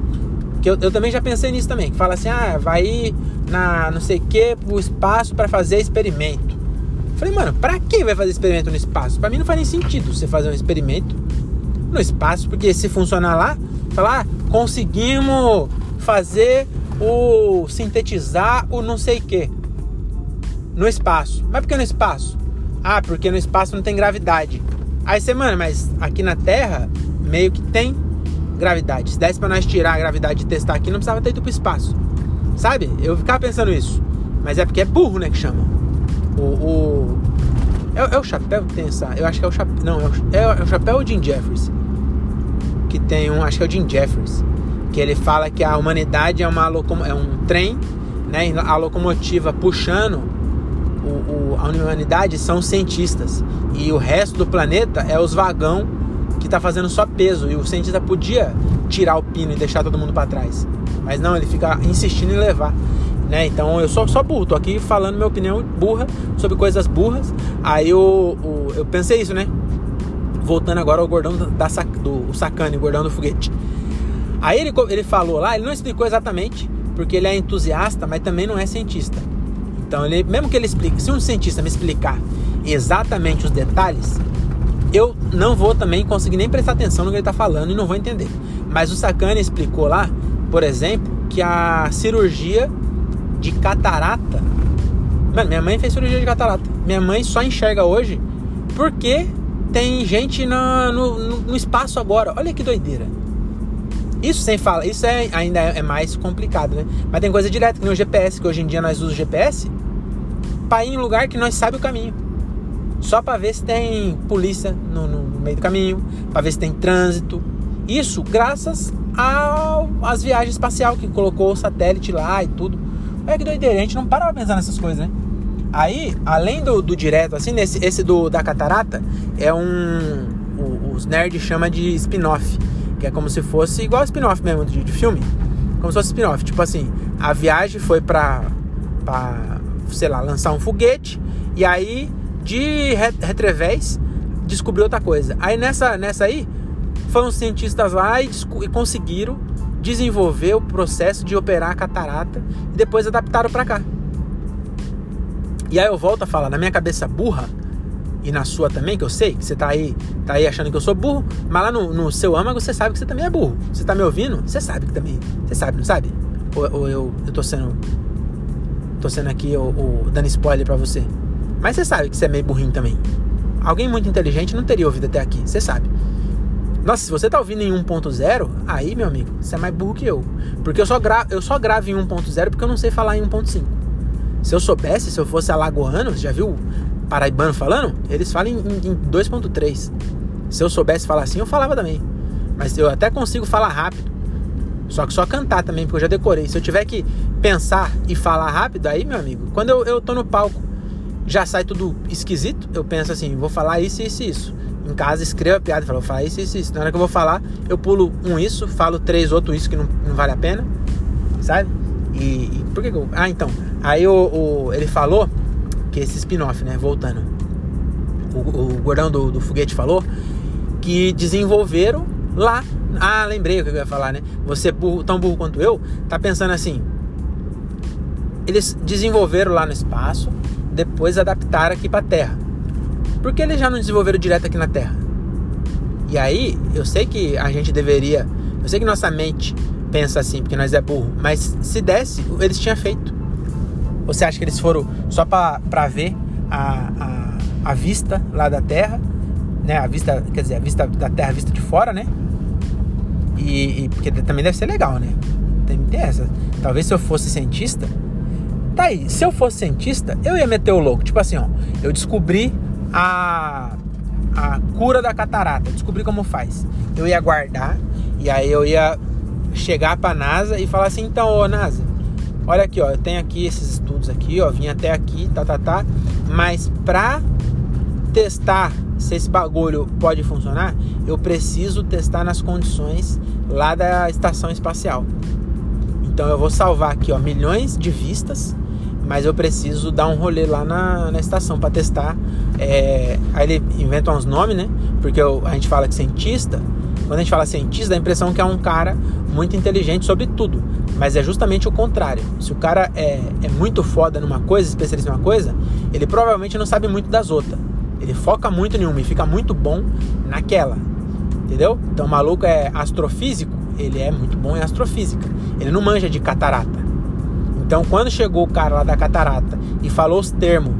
Que eu, eu também já pensei nisso também, que fala assim, ah, vai na não sei o que pro espaço para fazer experimento. Falei, mano, pra que vai fazer experimento no espaço? Pra mim não faz nem sentido você fazer um experimento no espaço, porque se funcionar lá, falar, ah, conseguimos fazer o sintetizar o não sei o que no espaço. Mas por que no espaço? Ah, porque no espaço não tem gravidade. Aí você, mano, mas aqui na Terra meio que tem gravidade. Se desse pra nós tirar a gravidade e testar aqui, não precisava ter ido pro espaço. Sabe? Eu ficava pensando isso. Mas é porque é burro, né, que chama. O. o... É, é, o chapéu que tem essa. Eu acho que é o chapéu. Não, é o, é, é o chapéu Jim Jeffries. Que tem um. Acho que é o Jim Jeffries. Que ele fala que a humanidade é, uma é um trem, né? A locomotiva puxando o, o, a humanidade são cientistas. E o resto do planeta é os vagão que tá fazendo só peso. E o cientista podia tirar o pino e deixar todo mundo para trás. Mas não, ele fica insistindo em levar. Né? Então eu sou só burro, tô aqui falando minha opinião burra sobre coisas burras. Aí eu, eu, eu pensei isso, né? Voltando agora ao gordão da, do sacane, o gordão do foguete. Aí ele, ele falou lá, ele não explicou exatamente, porque ele é entusiasta, mas também não é cientista. Então, ele, mesmo que ele explique, se um cientista me explicar exatamente os detalhes, eu não vou também conseguir nem prestar atenção no que ele está falando e não vou entender. Mas o Sacani explicou lá, por exemplo, que a cirurgia de catarata. Mano, minha mãe fez cirurgia de catarata. Minha mãe só enxerga hoje porque tem gente no, no, no espaço agora. Olha que doideira. Isso sem falar, isso é, ainda é mais complicado, né? Mas tem coisa direta, que nem o GPS, que hoje em dia nós usamos GPS para ir em lugar que nós sabe o caminho. Só para ver se tem polícia no, no meio do caminho, para ver se tem trânsito. Isso graças às viagens espacial que colocou o satélite lá e tudo. Olha que doideira, a gente não para pra pensar nessas coisas, né? Aí, além do, do direto, assim, nesse, esse do, da catarata é um. Os nerds chamam de spin-off. Que é como se fosse igual spin-off mesmo de, de, filme. Como se fosse spin-off. Tipo assim, a viagem foi pra, pra, sei lá, lançar um foguete. E aí, de retrevés, descobriu outra coisa. Aí nessa, nessa aí, foram cientistas lá e, e conseguiram desenvolver o processo de operar a catarata e depois adaptaram para cá. E aí eu volto a falar, na minha cabeça burra, e na sua também, que eu sei que você tá aí, tá aí achando que eu sou burro, mas lá no, no seu âmago você sabe que você também é burro. Você tá me ouvindo? Você sabe que também. Você sabe, não sabe? Ou, ou eu, eu tô sendo. tô sendo aqui o, o, dando spoiler pra você. Mas você sabe que você é meio burrinho também. Alguém muito inteligente não teria ouvido até aqui, você sabe. Nossa, se você tá ouvindo em 1.0, aí, meu amigo, você é mais burro que eu. Porque eu só, gra eu só gravo em 1.0 porque eu não sei falar em 1.5. Se eu soubesse, se eu fosse alagoano, já viu paraibano falando, eles falam em, em 2.3. Se eu soubesse falar assim, eu falava também. Mas eu até consigo falar rápido. Só que só cantar também, porque eu já decorei. Se eu tiver que pensar e falar rápido, aí, meu amigo, quando eu, eu tô no palco, já sai tudo esquisito. Eu penso assim, vou falar isso, isso e isso. Em casa, escrevo a piada e falo, vou falar isso, isso, isso. Na hora que eu vou falar, eu pulo um isso, falo três outro isso que não, não vale a pena. Sabe? E, e por que, que eu. Ah, então. Aí o, o, ele falou que esse spin-off, né? Voltando. O, o gordão do, do foguete falou que desenvolveram lá. Ah, lembrei o que eu ia falar, né? Você, burro, tão burro quanto eu, tá pensando assim. Eles desenvolveram lá no espaço, depois adaptaram aqui pra Terra. Por que eles já não desenvolveram direto aqui na Terra? E aí, eu sei que a gente deveria. Eu sei que nossa mente pensa assim, porque nós é burro. Mas se desse, eles tinham feito. Você acha que eles foram só para ver a, a, a, vista lá da Terra, né? A vista, quer dizer, a vista da Terra vista de fora, né? E, e porque também deve ser legal, né? Tem, essa. Talvez se eu fosse cientista, tá aí. Se eu fosse cientista, eu ia meter o louco. Tipo assim, ó, eu descobri a a cura da catarata, descobri como faz. Eu ia guardar e aí eu ia chegar para NASA e falar assim, então, ô NASA, olha aqui, ó, eu tenho aqui esses estudos aqui, ó, vim até aqui, tá, tá, tá, mas pra testar se esse bagulho pode funcionar, eu preciso testar nas condições lá da estação espacial. Então eu vou salvar aqui, ó, milhões de vistas, mas eu preciso dar um rolê lá na, na estação para testar. É, aí ele inventa uns nomes, né? Porque eu, a gente fala que cientista, quando a gente fala cientista, dá a impressão que é um cara muito inteligente sobre tudo. Mas é justamente o contrário. Se o cara é, é muito foda numa coisa, especialista em uma coisa, ele provavelmente não sabe muito das outras. Ele foca muito em uma e fica muito bom naquela. Entendeu? Então o maluco é astrofísico, ele é muito bom em astrofísica. Ele não manja de catarata. Então quando chegou o cara lá da catarata e falou os termos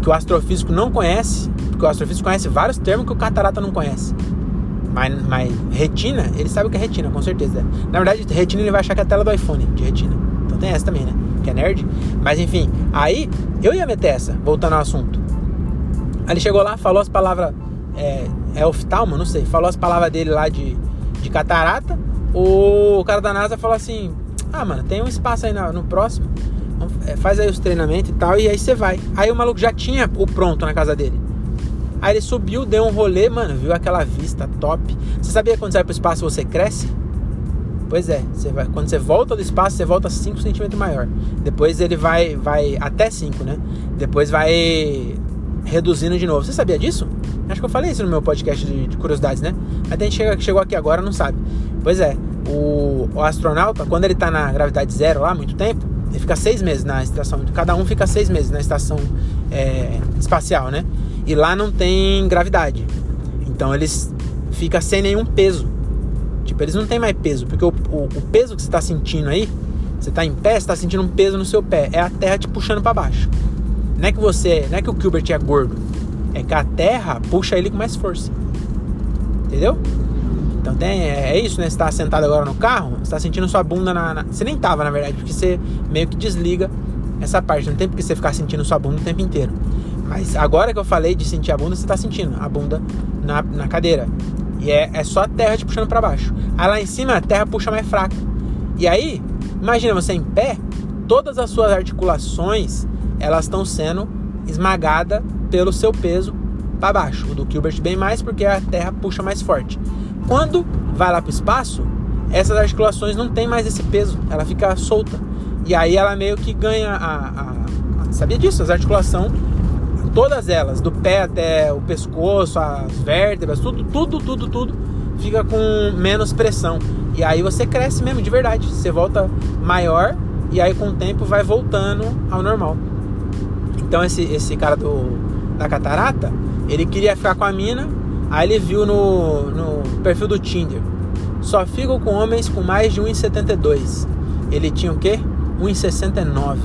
que o astrofísico não conhece, porque o astrofísico conhece vários termos que o catarata não conhece. Mas, mas retina, ele sabe o que é retina, com certeza. Na verdade, retina ele vai achar que é a tela do iPhone de retina. Então tem essa também, né? Que é nerd. Mas enfim, aí eu ia meter essa, voltando ao assunto. Aí ele chegou lá, falou as palavras. É, é oftalmo, não sei. Falou as palavras dele lá de, de catarata. O cara da NASA falou assim: Ah, mano, tem um espaço aí no, no próximo. É, faz aí os treinamentos e tal. E aí você vai. Aí o maluco já tinha o pronto na casa dele. Aí ele subiu, deu um rolê, mano, viu aquela vista top. Você sabia que quando você vai pro espaço você cresce? Pois é, você vai, quando você volta do espaço, você volta 5 centímetros maior. Depois ele vai, vai até 5, né? Depois vai reduzindo de novo. Você sabia disso? Acho que eu falei isso no meu podcast de, de curiosidades, né? Mas tem gente que chegou aqui agora não sabe. Pois é, o, o, astronauta, quando ele tá na gravidade zero lá, muito tempo, ele fica seis meses na estação. Cada um fica seis meses na estação é, espacial, né? E lá não tem gravidade. Então eles ficam sem nenhum peso. Tipo, eles não têm mais peso, porque o, o, o peso que você está sentindo aí, você está em pé, você está sentindo um peso no seu pé. É a Terra te puxando para baixo. Não é que você, não é que o Gilbert é gordo, é que a terra puxa ele com mais força. Entendeu? Então tem, é, é isso, né? Você tá sentado agora no carro, você tá sentindo sua bunda na, na, Você nem tava, na verdade, porque você meio que desliga essa parte. Não tem porque você ficar sentindo sua bunda o tempo inteiro. Mas agora que eu falei de sentir a bunda, você tá sentindo a bunda na, na cadeira. E é, é só a terra te puxando para baixo. Aí lá em cima a terra puxa mais fraco. E aí, imagina você em pé, todas as suas articulações elas estão sendo esmagadas pelo seu peso para baixo. O do Gilbert bem mais porque a Terra puxa mais forte. Quando vai lá para o espaço, essas articulações não tem mais esse peso, ela fica solta. E aí ela meio que ganha a, a, a sabia disso? As articulações, todas elas, do pé até o pescoço, as vértebras, tudo, tudo, tudo, tudo fica com menos pressão. E aí você cresce mesmo de verdade. Você volta maior e aí com o tempo vai voltando ao normal. Então esse, esse cara do, da catarata, ele queria ficar com a mina, aí ele viu no, no perfil do Tinder. Só fico com homens com mais de 1,72. Ele tinha o quê? 1,69.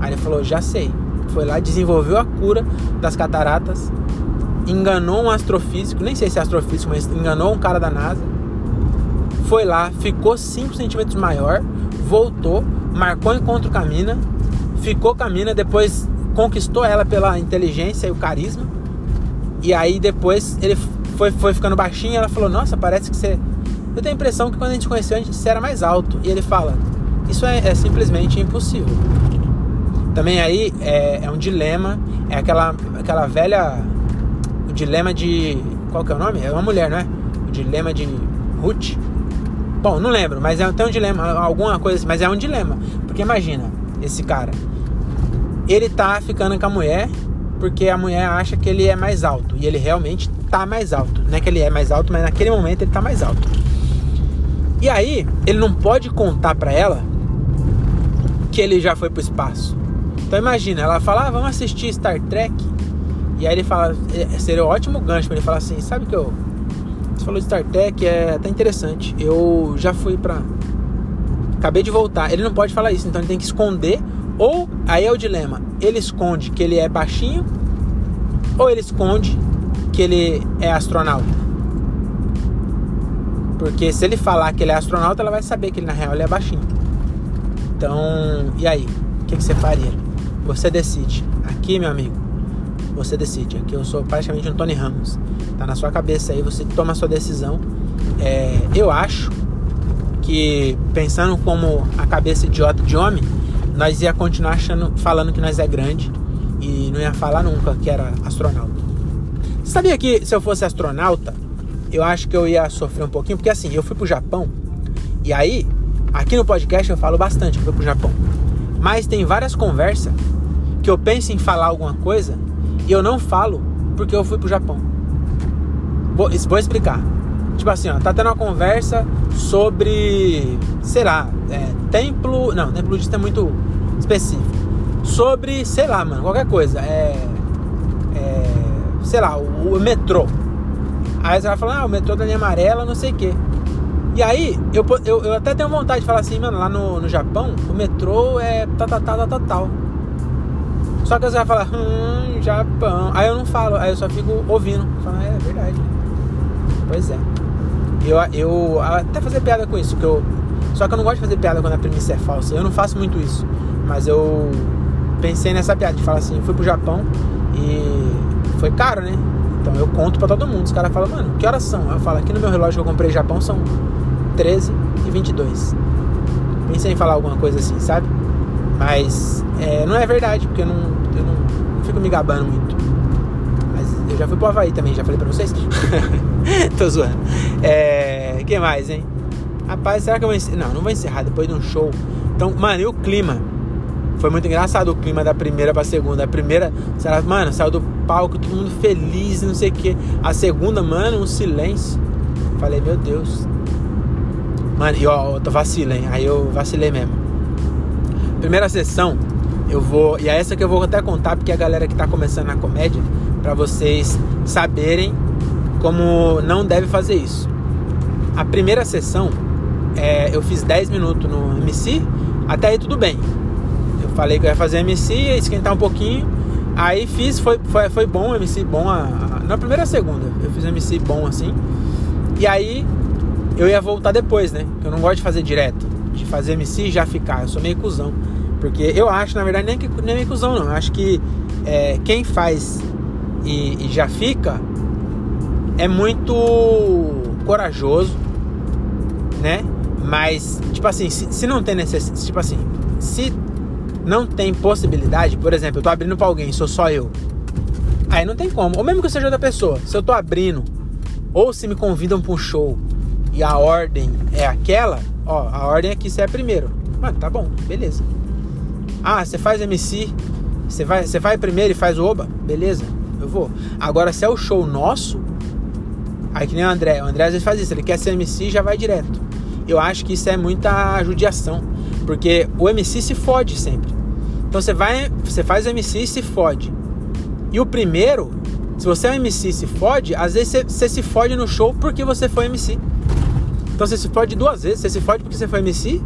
Aí ele falou, já sei. Foi lá, desenvolveu a cura das cataratas, enganou um astrofísico, nem sei se é astrofísico, mas enganou um cara da NASA. Foi lá, ficou 5 centímetros maior, voltou, marcou encontro com a mina, ficou com a mina, depois conquistou ela pela inteligência e o carisma. E aí depois ele foi, foi ficando baixinho ela falou: Nossa, parece que você. Eu tenho a impressão que quando a gente conheceu, a gente, era mais alto. E ele fala: Isso é, é simplesmente impossível. Também aí é, é, um dilema, é aquela, aquela velha. O dilema de. Qual que é o nome? É uma mulher, não é? O dilema de Ruth. Bom, não lembro, mas é, tem um dilema, alguma coisa mas é um dilema. Porque imagina, esse cara, ele tá ficando com a mulher porque a mulher acha que ele é mais alto. E ele realmente tá mais alto. Não é que ele é mais alto, mas naquele momento ele tá mais alto. E aí, ele não pode contar pra ela que ele já foi pro espaço. Então imagina, ela fala, ah, vamos assistir Star Trek. E aí ele fala, é, seria um ótimo gancho pra ele falar assim, sabe que eu. Você falou de Star Trek, é até interessante. Eu já fui pra. Acabei de voltar. Ele não pode falar isso, então ele tem que esconder ou aí é o dilema: ele esconde que ele é baixinho ou ele esconde que ele é astronauta? Porque se ele falar que ele é astronauta, ela vai saber que ele na real ele é baixinho. Então, e aí? O que, que você faria? Você decide. Aqui, meu amigo, você decide. Aqui eu sou praticamente um Tony Ramos. Tá na sua cabeça aí, você toma a sua decisão. É, eu acho que, pensando como a cabeça idiota de homem, nós ia continuar achando, falando que nós é grande e não ia falar nunca que era astronauta. Você sabia que se eu fosse astronauta, eu acho que eu ia sofrer um pouquinho, porque assim, eu fui pro Japão e aí, aqui no podcast eu falo bastante que eu fui pro Japão. Mas tem várias conversas que eu penso em falar alguma coisa e eu não falo porque eu fui pro Japão. Vou, vou explicar. Tipo assim, ó, tá tendo uma conversa sobre, sei lá, é, templo. Não, templo budista é muito específico. Sobre, sei lá, mano, qualquer coisa. É. é sei lá, o, o, metrô. Aí você vai falar, ah, o metrô da linha amarela, não sei o quê. E aí, eu, eu, eu, até tenho vontade de falar assim, mano, lá no, no Japão, o metrô é tal, tal, tal, tal, tal. Só que você vai falar, hum, Japão. Aí eu não falo, aí eu só fico ouvindo. Falo, é, é verdade. Pois é. Eu, eu até fazer piada com isso, que eu. Só que eu não gosto de fazer piada quando a premissa é falsa. Eu não faço muito isso. Mas eu pensei nessa piada de falar assim, fui pro Japão e foi caro, né? Então eu conto para todo mundo. Os caras falam, mano, que horas são? Eu falo, aqui no meu relógio que eu comprei no Japão são 13 e 22. Pensei em falar alguma coisa assim, sabe? Mas é, não é verdade, porque eu não, eu não, não fico me gabando muito. Mas eu já fui pro Havaí também, já falei pra vocês. Tô zoando. É. que mais, hein? Rapaz, será que eu vou encerrar? Não, não vou encerrar depois de um show. Então, mano, e o clima? Foi muito engraçado o clima da primeira pra segunda. A primeira, será, mano, saiu do palco, todo mundo feliz, não sei o que. A segunda, mano, um silêncio. Falei, meu Deus. Mano, e ó, eu tô vacilei, Aí eu vacilei mesmo. Primeira sessão, eu vou. E é essa que eu vou até contar, porque a galera que tá começando na comédia, para vocês saberem como não deve fazer isso. A primeira sessão, é, eu fiz 10 minutos no MC, até aí tudo bem. Eu falei que eu ia fazer MC, ia esquentar um pouquinho. Aí fiz, foi, foi, foi bom, MC bom. A, a, na primeira segunda, eu fiz MC bom assim. E aí eu ia voltar depois, né? Eu não gosto de fazer direto, de fazer MC e já ficar. Eu sou meio cuzão. Porque eu acho, na verdade, nem, que, nem meio cuzão, não. Eu acho que é, quem faz e, e já fica é muito corajoso, né? Mas, tipo assim, se, se não tem necessidade, tipo assim, se não tem possibilidade, por exemplo, eu tô abrindo pra alguém, sou só eu. Aí não tem como. Ou mesmo que eu seja outra pessoa, se eu tô abrindo, ou se me convidam pra um show e a ordem é aquela, ó, a ordem aqui você é primeiro. Mano, tá bom, beleza. Ah, você faz MC, você vai, você vai primeiro e faz o oba, beleza, eu vou. Agora, se é o show nosso, Aí que nem o André. O André às vezes faz isso, ele quer ser MC e já vai direto. Eu acho que isso é muita judiação. Porque o MC se fode sempre. Então você vai, você faz MC e se fode. E o primeiro, se você é um MC e se fode, às vezes você, você se fode no show porque você foi MC. Então você se fode duas vezes. Você se fode porque você foi MC.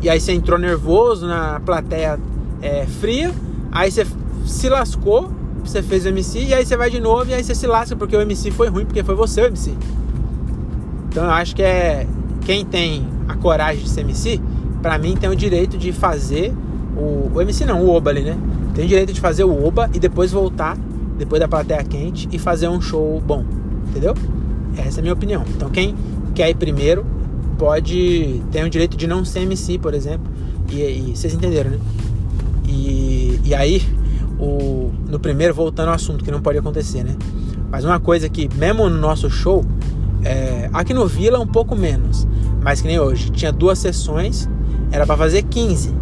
E aí você entrou nervoso na plateia é, fria. Aí você se lascou você fez o MC e aí você vai de novo e aí você se lasca porque o MC foi ruim, porque foi você o MC. Então eu acho que é quem tem a coragem de ser MC, para mim tem o direito de fazer o, o MC não, o Oba ali, né? Tem o direito de fazer o Oba e depois voltar, depois da plateia quente e fazer um show bom, entendeu? Essa é a minha opinião. Então quem quer ir primeiro pode ter o direito de não ser MC, por exemplo. E, e vocês entenderam, né? E, e aí o, no primeiro, voltando ao assunto, que não pode acontecer, né? Mas uma coisa que, mesmo no nosso show, é, aqui no Vila um pouco menos, mas que nem hoje, tinha duas sessões, era para fazer 15.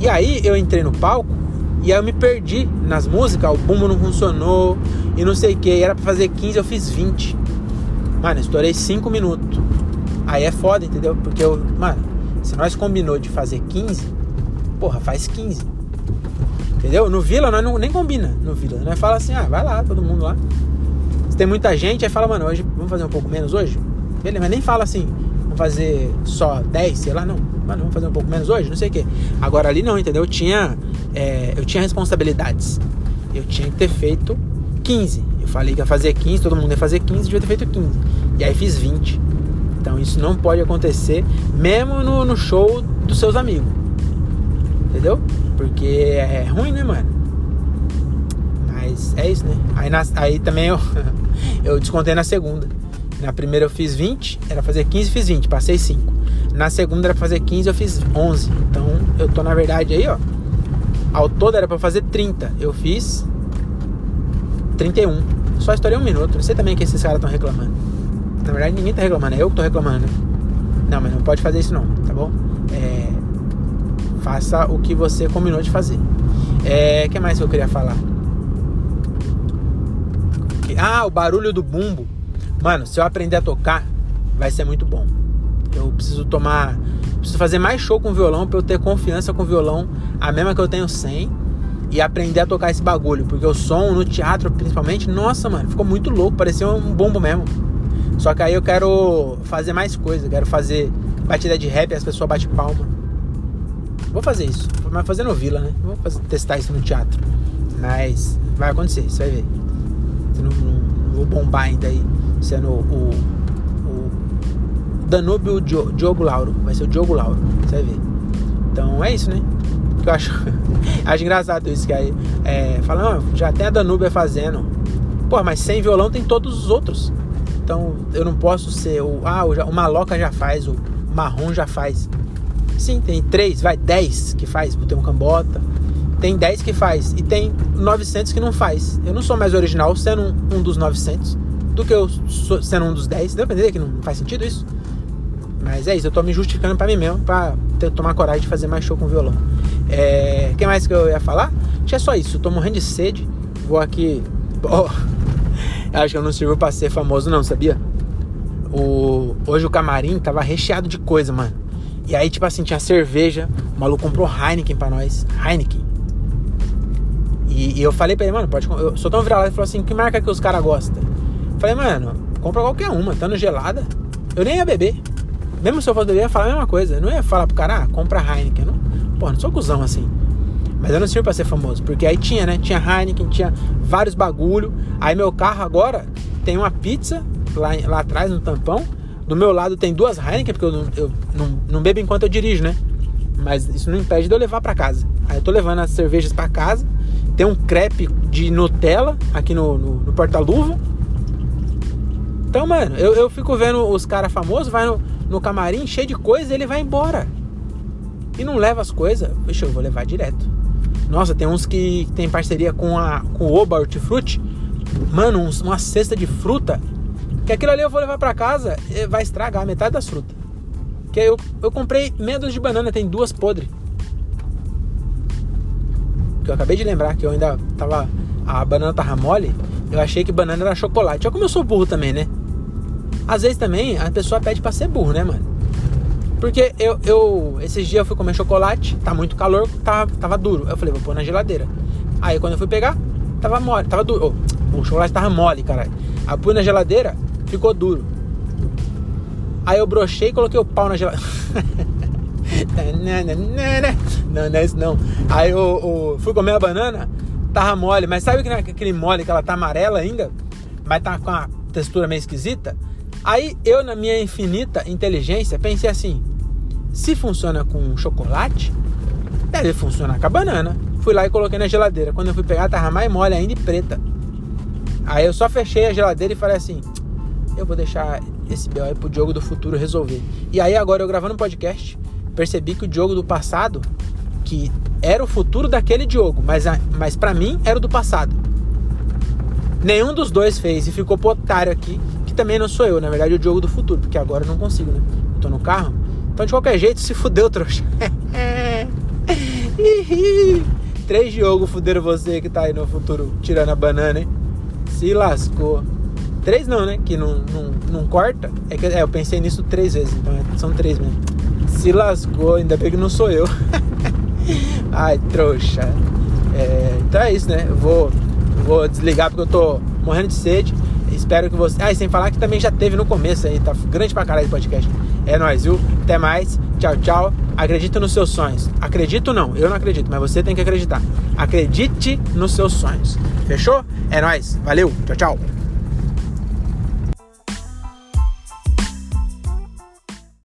E aí eu entrei no palco e aí eu me perdi nas músicas, o bumbo não funcionou e não sei o que, era para fazer 15, eu fiz 20. Mano, estourei 5 minutos. Aí é foda, entendeu? Porque eu, mano, se nós combinou de fazer 15, porra, faz 15. Entendeu? No Vila nós não, nem combina no Vila. Nós fala assim, ah, vai lá, todo mundo lá. Se tem muita gente, aí fala, mano, hoje vamos fazer um pouco menos hoje? Beleza, mas nem fala assim, vamos fazer só 10, sei lá, não. Mano, vamos fazer um pouco menos hoje? Não sei o quê. Agora ali não, entendeu? Eu tinha, é, eu tinha responsabilidades. Eu tinha que ter feito 15. Eu falei que ia fazer 15, todo mundo ia fazer 15, devia ter feito 15. E aí fiz 20. Então isso não pode acontecer, mesmo no, no show dos seus amigos. Entendeu? Porque é ruim, né, mano? Mas é isso, né? Aí, na, aí também eu, eu descontei na segunda. Na primeira eu fiz 20, era fazer 15, fiz 20, passei 5. Na segunda era pra fazer 15, eu fiz 11. Então eu tô na verdade aí, ó. Ao todo era pra fazer 30. Eu fiz 31. Só estourei um minuto. Não sei também que esses caras estão reclamando. Na verdade, ninguém tá reclamando, é eu que tô reclamando. Não, mas não pode fazer isso não, tá bom? É, faça o que você combinou de fazer. É, que mais que eu queria falar? Ah, o barulho do bumbo. Mano, se eu aprender a tocar, vai ser muito bom. Eu preciso tomar. Preciso fazer mais show com violão pra eu ter confiança com o violão, a mesma que eu tenho sem. E aprender a tocar esse bagulho. Porque o som no teatro, principalmente, nossa, mano, ficou muito louco. Parecia um bumbo mesmo. Só que aí eu quero fazer mais coisa. Quero fazer batida de rap e as pessoas batem palma. Vou fazer isso. Mas fazer no Vila, né? Vou fazer, testar isso no teatro. Mas vai acontecer, você vai ver. Não, não, não, vou bombar ainda aí sendo o, o Danúbio Diogo Lauro. Vai ser o Diogo Lauro, você vai ver. Então é isso, né? Eu acho, acho engraçado isso que aí é, fala, já tem a Danúbia fazendo. Pô, mas sem violão tem todos os outros. Então eu não posso ser o. Ah, o, Maloca já faz, o Marrom já faz. Sim, tem três, vai, dez que faz, tem um cambota. Tem 10 que faz e tem 900 que não faz. Eu não sou mais original sendo um, um dos 900 do que eu sou, sendo um dos 10. Deu pra entender que não faz sentido isso? Mas é isso, eu tô me justificando para mim mesmo, pra ter, tomar coragem de fazer mais show com violão. É, que mais que eu ia falar? Tinha só isso, eu tô morrendo de sede. Vou aqui. Oh, acho que eu não sirvo pra ser famoso, não, sabia? O, hoje o camarim tava recheado de coisa, mano. E aí, tipo assim, tinha cerveja. O maluco comprou Heineken pra nós. Heineken. E, e eu falei pra ele, mano, pode. Eu sou tão virado e falou assim: que marca que os caras gostam? Falei, mano, compra qualquer uma, tá no gelada. Eu nem ia beber. Mesmo se eu fosse beber, eu ia falar a mesma coisa. Eu não ia falar pro cara, ah, compra Heineken. Não, pô, não sou cuzão assim. Mas eu não sirvo pra ser famoso. Porque aí tinha, né? Tinha Heineken, tinha vários bagulho. Aí meu carro agora tem uma pizza lá, lá atrás no tampão. Do meu lado tem duas Heineken, porque eu, não, eu não, não bebo enquanto eu dirijo, né? Mas isso não impede de eu levar para casa. Aí eu tô levando as cervejas para casa. Tem um crepe de Nutella aqui no, no, no porta-luva. Então, mano, eu, eu fico vendo os caras famosos, vai no, no camarim cheio de coisa e ele vai embora. E não leva as coisas. Deixa eu vou levar direto. Nossa, tem uns que tem parceria com a com o Oba Hortifruti. Mano, uns, uma cesta de fruta. Que aquilo ali eu vou levar para casa vai estragar metade das frutas. Que eu, eu comprei medos de banana, tem duas podres. Que eu acabei de lembrar que eu ainda tava. A banana tava mole. Eu achei que banana era chocolate. Olha como eu sou burro também, né? Às vezes também a pessoa pede pra ser burro, né, mano? Porque eu, eu esses dias eu fui comer chocolate, tá muito calor, tava, tava duro. Eu falei, vou pôr na geladeira. Aí quando eu fui pegar, tava mole, tava duro. Oh, o chocolate tava mole, caralho. Aí pus na geladeira, ficou duro. Aí eu brochei e coloquei o pau na geladeira. não, não é isso não. Aí eu, eu, fui comer a banana, tava mole, mas sabe aquele mole que ela tá amarela ainda? Mas tá com a textura meio esquisita? Aí eu, na minha infinita inteligência, pensei assim: se funciona com chocolate, deve funcionar com a banana. Fui lá e coloquei na geladeira. Quando eu fui pegar, tava mais mole ainda e preta. Aí eu só fechei a geladeira e falei assim: eu vou deixar esse BO aí pro Diogo do futuro resolver. E aí agora eu gravando um podcast, percebi que o Diogo do passado, que era o futuro daquele Diogo, mas, mas para mim era o do passado. Nenhum dos dois fez e ficou pro otário aqui que também não sou eu, na verdade, é o jogo do futuro, porque agora eu não consigo, né? Eu tô no carro. Então, de qualquer jeito, se fudeu, trouxa. Três Diogo fuderam você que tá aí no futuro tirando a banana, hein? Se lascou. Três não, né? Que não, não, não corta. É que é, eu pensei nisso três vezes, então é, são três mesmo. Se lascou, ainda bem que não sou eu. Ai, trouxa. É, então é isso, né? Eu vou, vou desligar porque eu tô morrendo de sede. Espero que você. Ah, e sem falar que também já teve no começo aí, tá grande pra caralho o podcast. É nóis, viu? Até mais. Tchau, tchau. Acredita nos seus sonhos. Acredito não, eu não acredito, mas você tem que acreditar. Acredite nos seus sonhos. Fechou? É nóis. Valeu. Tchau, tchau.